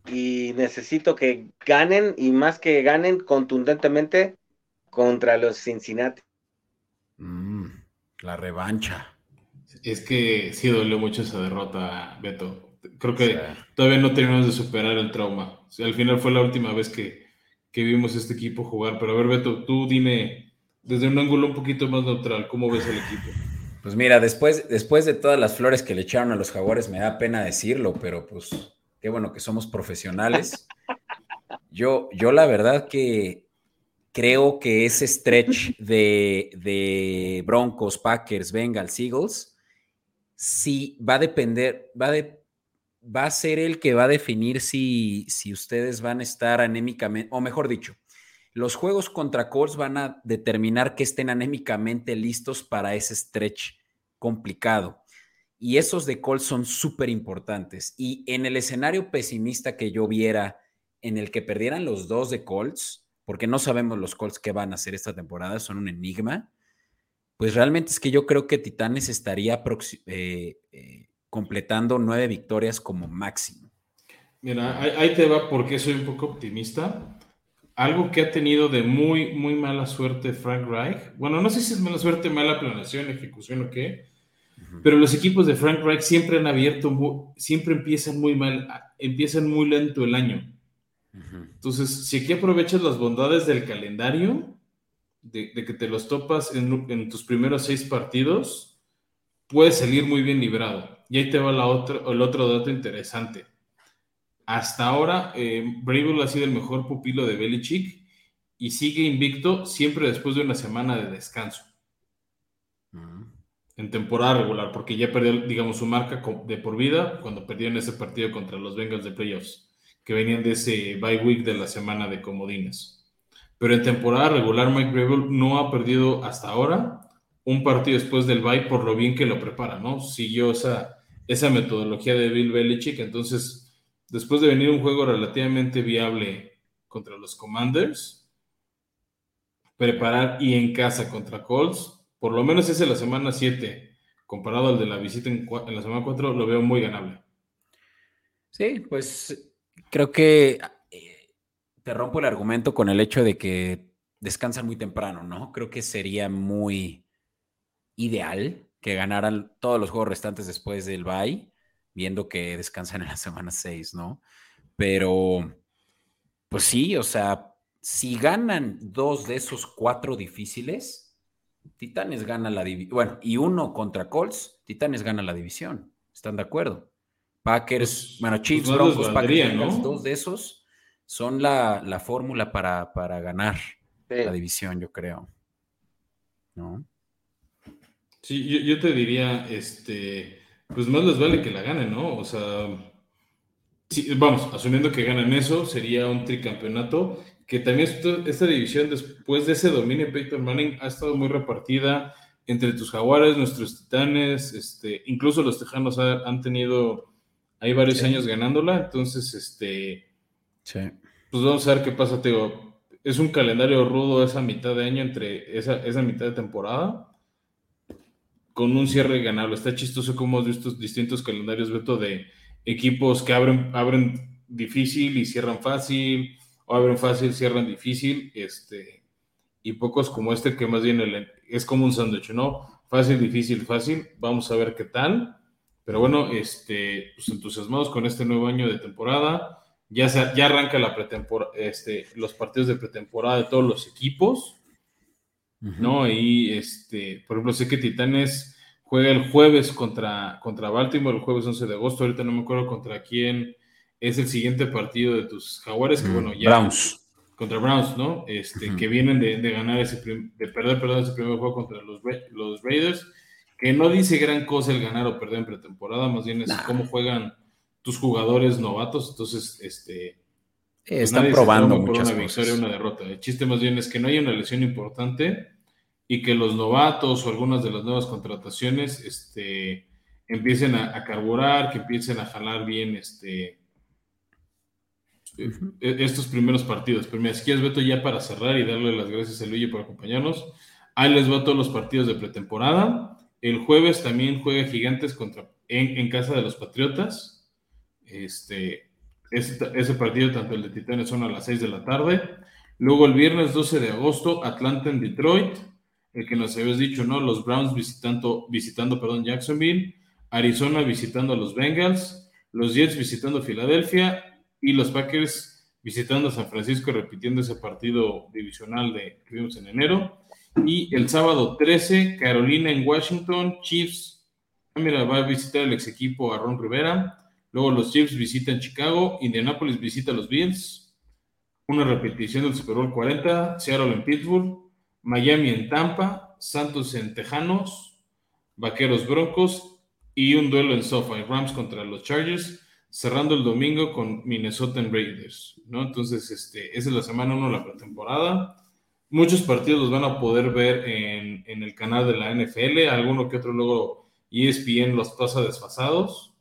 y necesito que ganen y más que ganen contundentemente contra los Cincinnati. Mm, la revancha. Es que sí dolió mucho esa derrota, Beto. Creo que todavía no terminamos de superar el trauma. al final fue la última vez que, que, vimos este equipo jugar. Pero a ver, Beto, tú dime desde un ángulo un poquito más neutral, ¿cómo ves el equipo? Pues mira, después, después de todas las flores que le echaron a los jaguares, me da pena decirlo, pero pues qué bueno que somos profesionales. Yo, yo la verdad que creo que ese stretch de, de Broncos, Packers, Bengals, Eagles, sí va a depender, va, de, va a ser el que va a definir si, si ustedes van a estar anémicamente, o mejor dicho, los juegos contra Colts van a determinar que estén anémicamente listos para ese stretch complicado. Y esos de Colts son súper importantes. Y en el escenario pesimista que yo viera, en el que perdieran los dos de Colts, porque no sabemos los Colts qué van a hacer esta temporada, son un enigma, pues realmente es que yo creo que Titanes estaría eh, eh, completando nueve victorias como máximo. Mira, ahí te va porque soy un poco optimista algo que ha tenido de muy, muy mala suerte Frank Reich. Bueno, no sé si es mala suerte, mala planeación, ejecución o qué, pero los equipos de Frank Reich siempre han abierto, siempre empiezan muy mal, empiezan muy lento el año. Entonces, si aquí aprovechas las bondades del calendario, de, que te los topas en, tus primeros seis partidos, puedes salir muy bien librado. Y ahí te va la otra, el otro dato interesante hasta ahora, eh, ha sido el mejor pupilo de Belichick y sigue invicto siempre después de una semana de descanso. Mm. En temporada regular, porque ya perdió, digamos, su marca de por vida cuando perdió en ese partido contra los Bengals de playoffs, que venían de ese bye week de la semana de comodines. Pero en temporada regular, Mike Vrabel no ha perdido hasta ahora un partido después del bye por lo bien que lo prepara, ¿no? Siguió esa, esa metodología de Bill Belichick, entonces después de venir un juego relativamente viable contra los Commanders, preparar y en casa contra Colts, por lo menos ese la semana 7, comparado al de la visita en, la semana 4, lo veo muy ganable. Sí, pues creo que eh, te rompo el argumento con el hecho de que descansan muy temprano, ¿no? Creo que sería muy ideal que ganaran todos los juegos restantes después del bye viendo que descansan en la semana 6, ¿no? Pero, pues sí, o sea, si ganan dos de esos cuatro difíciles, Titanes gana la división. Bueno, y uno contra Colts, Titanes gana la división. ¿Están de acuerdo? Packers, pues, bueno, Chiefs, pues Broncos, Packers, dos de esos son la, fórmula para, ganar la división, yo creo. ¿No? Sí, yo, te diría, este, pues más les vale que la ganen, ¿no? O sea, vamos, asumiendo que ganan eso, sería un tricampeonato, que también esta división, después de ese dominio de Peyton Manning, ha estado muy repartida entre tus jaguares, nuestros titanes, este, incluso los tejanos han tenido hay varios años ganándola, entonces, este, sí. pues vamos a ver qué pasa, Teo. Es un calendario rudo esa mitad de año entre esa, esa mitad de temporada con un cierre ganable. Está chistoso como de estos distintos calendarios, Beto, de equipos que abren, abren difícil y cierran fácil, o abren fácil, cierran difícil, este, y pocos como este que más bien es como un sándwich, ¿no? Fácil, difícil, fácil. Vamos a ver qué tal. Pero bueno, este, pues entusiasmados con este nuevo año de temporada. Ya, ya arranca la pretemporada, este, los partidos de pretemporada de todos los equipos. ¿No? Y, este, por ejemplo, sé que Titanes juega el jueves contra, contra Baltimore, el jueves 11 de agosto, ahorita no me acuerdo contra quién es el siguiente partido de tus Jaguares, que bueno, ya... Browns. Contra Browns, ¿no? Este, que vienen de, ganar ese, de perder, perdón, ese primer juego contra los, los Raiders, que no dice gran cosa el ganar o perder en pretemporada, más bien es cómo juegan tus jugadores novatos, entonces, este... Pues están probando muchas una victoria una derrota. El chiste más bien es que no hay una lesión importante y que los novatos o algunas de las nuevas contrataciones este, empiecen a, carburar, que empiecen a jalar bien este, e, estos primeros partidos. Pero mira, si quieres, Beto, ya para cerrar y darle las gracias a Luigi por acompañarnos, ahí les va todos los partidos de pretemporada. El jueves también juega Gigantes contra, en, casa de los Patriotas. Este, ese, partido, tanto el de Titanes, son a las 6 de la tarde. Luego el viernes 12 de agosto, Atlanta en Detroit. El que nos habías dicho, ¿no? Los Browns visitando, visitando perdón, Jacksonville. Arizona visitando a los Bengals. Los Jets visitando Filadelfia. Y los Packers visitando a San Francisco, repitiendo ese partido divisional de, que vimos en enero. Y el sábado 13, Carolina en Washington, Chiefs. Ah, mira, va a visitar el ex equipo a Ron Rivera. Luego los Chiefs visitan Chicago, Indianapolis visita a los Bills. Una repetición del Super Bowl 40, Seattle en Pittsburgh, Miami en Tampa, Santos en Tejanos, Vaqueros Broncos y un duelo en SoFi, Rams contra los Chargers, cerrando el domingo con Minnesota en Raiders, ¿no? Entonces, este, esa es la semana 1 de la pretemporada muchos partidos los van a poder ver en, el canal de la NFL, alguno que otro luego ESPN los pasa desfasados.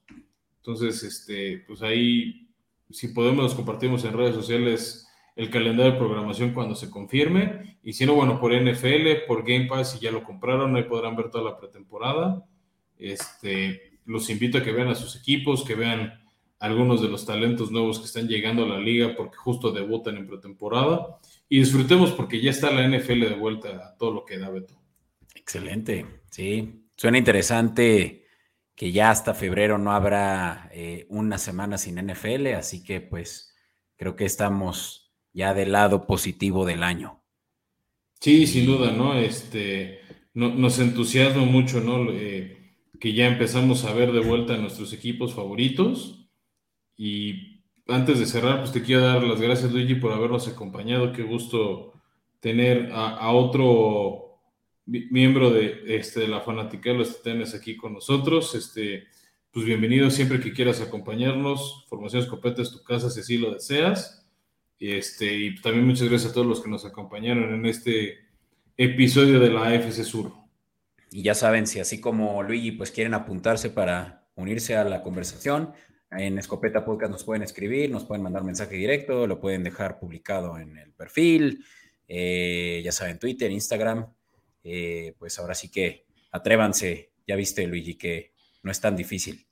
Entonces, este, pues ahí, si podemos, los compartimos en redes sociales el calendario de programación cuando se confirme. Y si no, bueno, por NFL, por Game Pass, si ya lo compraron, ahí podrán ver toda la pretemporada. Este, los invito a que vean a sus equipos, que vean algunos de los talentos nuevos que están llegando a la liga porque justo debutan en pretemporada y disfrutemos porque ya está la NFL de vuelta a todo lo que da Beto. Excelente, sí. Suena interesante que ya hasta febrero no habrá eh, una semana sin NFL, así que pues creo que estamos ya del lado positivo del año. Sí, sin duda, ¿no? Este, nos entusiasma mucho, ¿no? Eh, que ya empezamos a ver de vuelta a nuestros equipos favoritos y antes de cerrar, pues te quiero dar las gracias, Luigi, por habernos acompañado. Qué gusto tener a, otro miembro de, este, de la fanática de los titanes aquí con nosotros. Este, pues bienvenido siempre que quieras acompañarnos. Formación Escopeta es tu casa si así lo deseas. Este, y también muchas gracias a todos los que nos acompañaron en este episodio de la AFC Sur. Y ya saben, si así como Luigi, pues quieren apuntarse para unirse a la conversación, en Escopeta Podcast nos pueden escribir, nos pueden mandar mensaje directo, lo pueden dejar publicado en el perfil, eh, ya saben, Twitter, Instagram. Eh, pues ahora sí que atrévanse. Ya viste, Luigi, que no es tan difícil.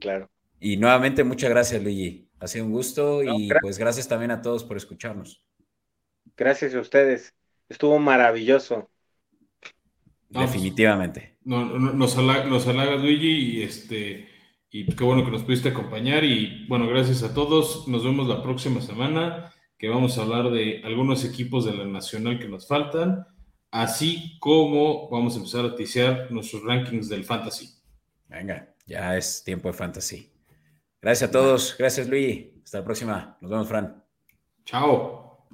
claro. Y nuevamente, muchas gracias, Luigi. Ha sido un gusto y pues gracias también a todos por escucharnos. Gracias a ustedes. Estuvo maravilloso. Definitivamente. No, nos, halagas, Luigi, y, este, y qué bueno que nos pudiste acompañar. Y bueno, gracias a todos. Nos vemos la próxima semana, que vamos a hablar de algunos equipos de la Nacional que nos faltan, así como vamos a empezar a ticiar nuestros rankings del Fantasy. Venga, ya es tiempo de Fantasy. Gracias a todos. Gracias, Luigi. Hasta la próxima. Nos vemos, Fran. Chao.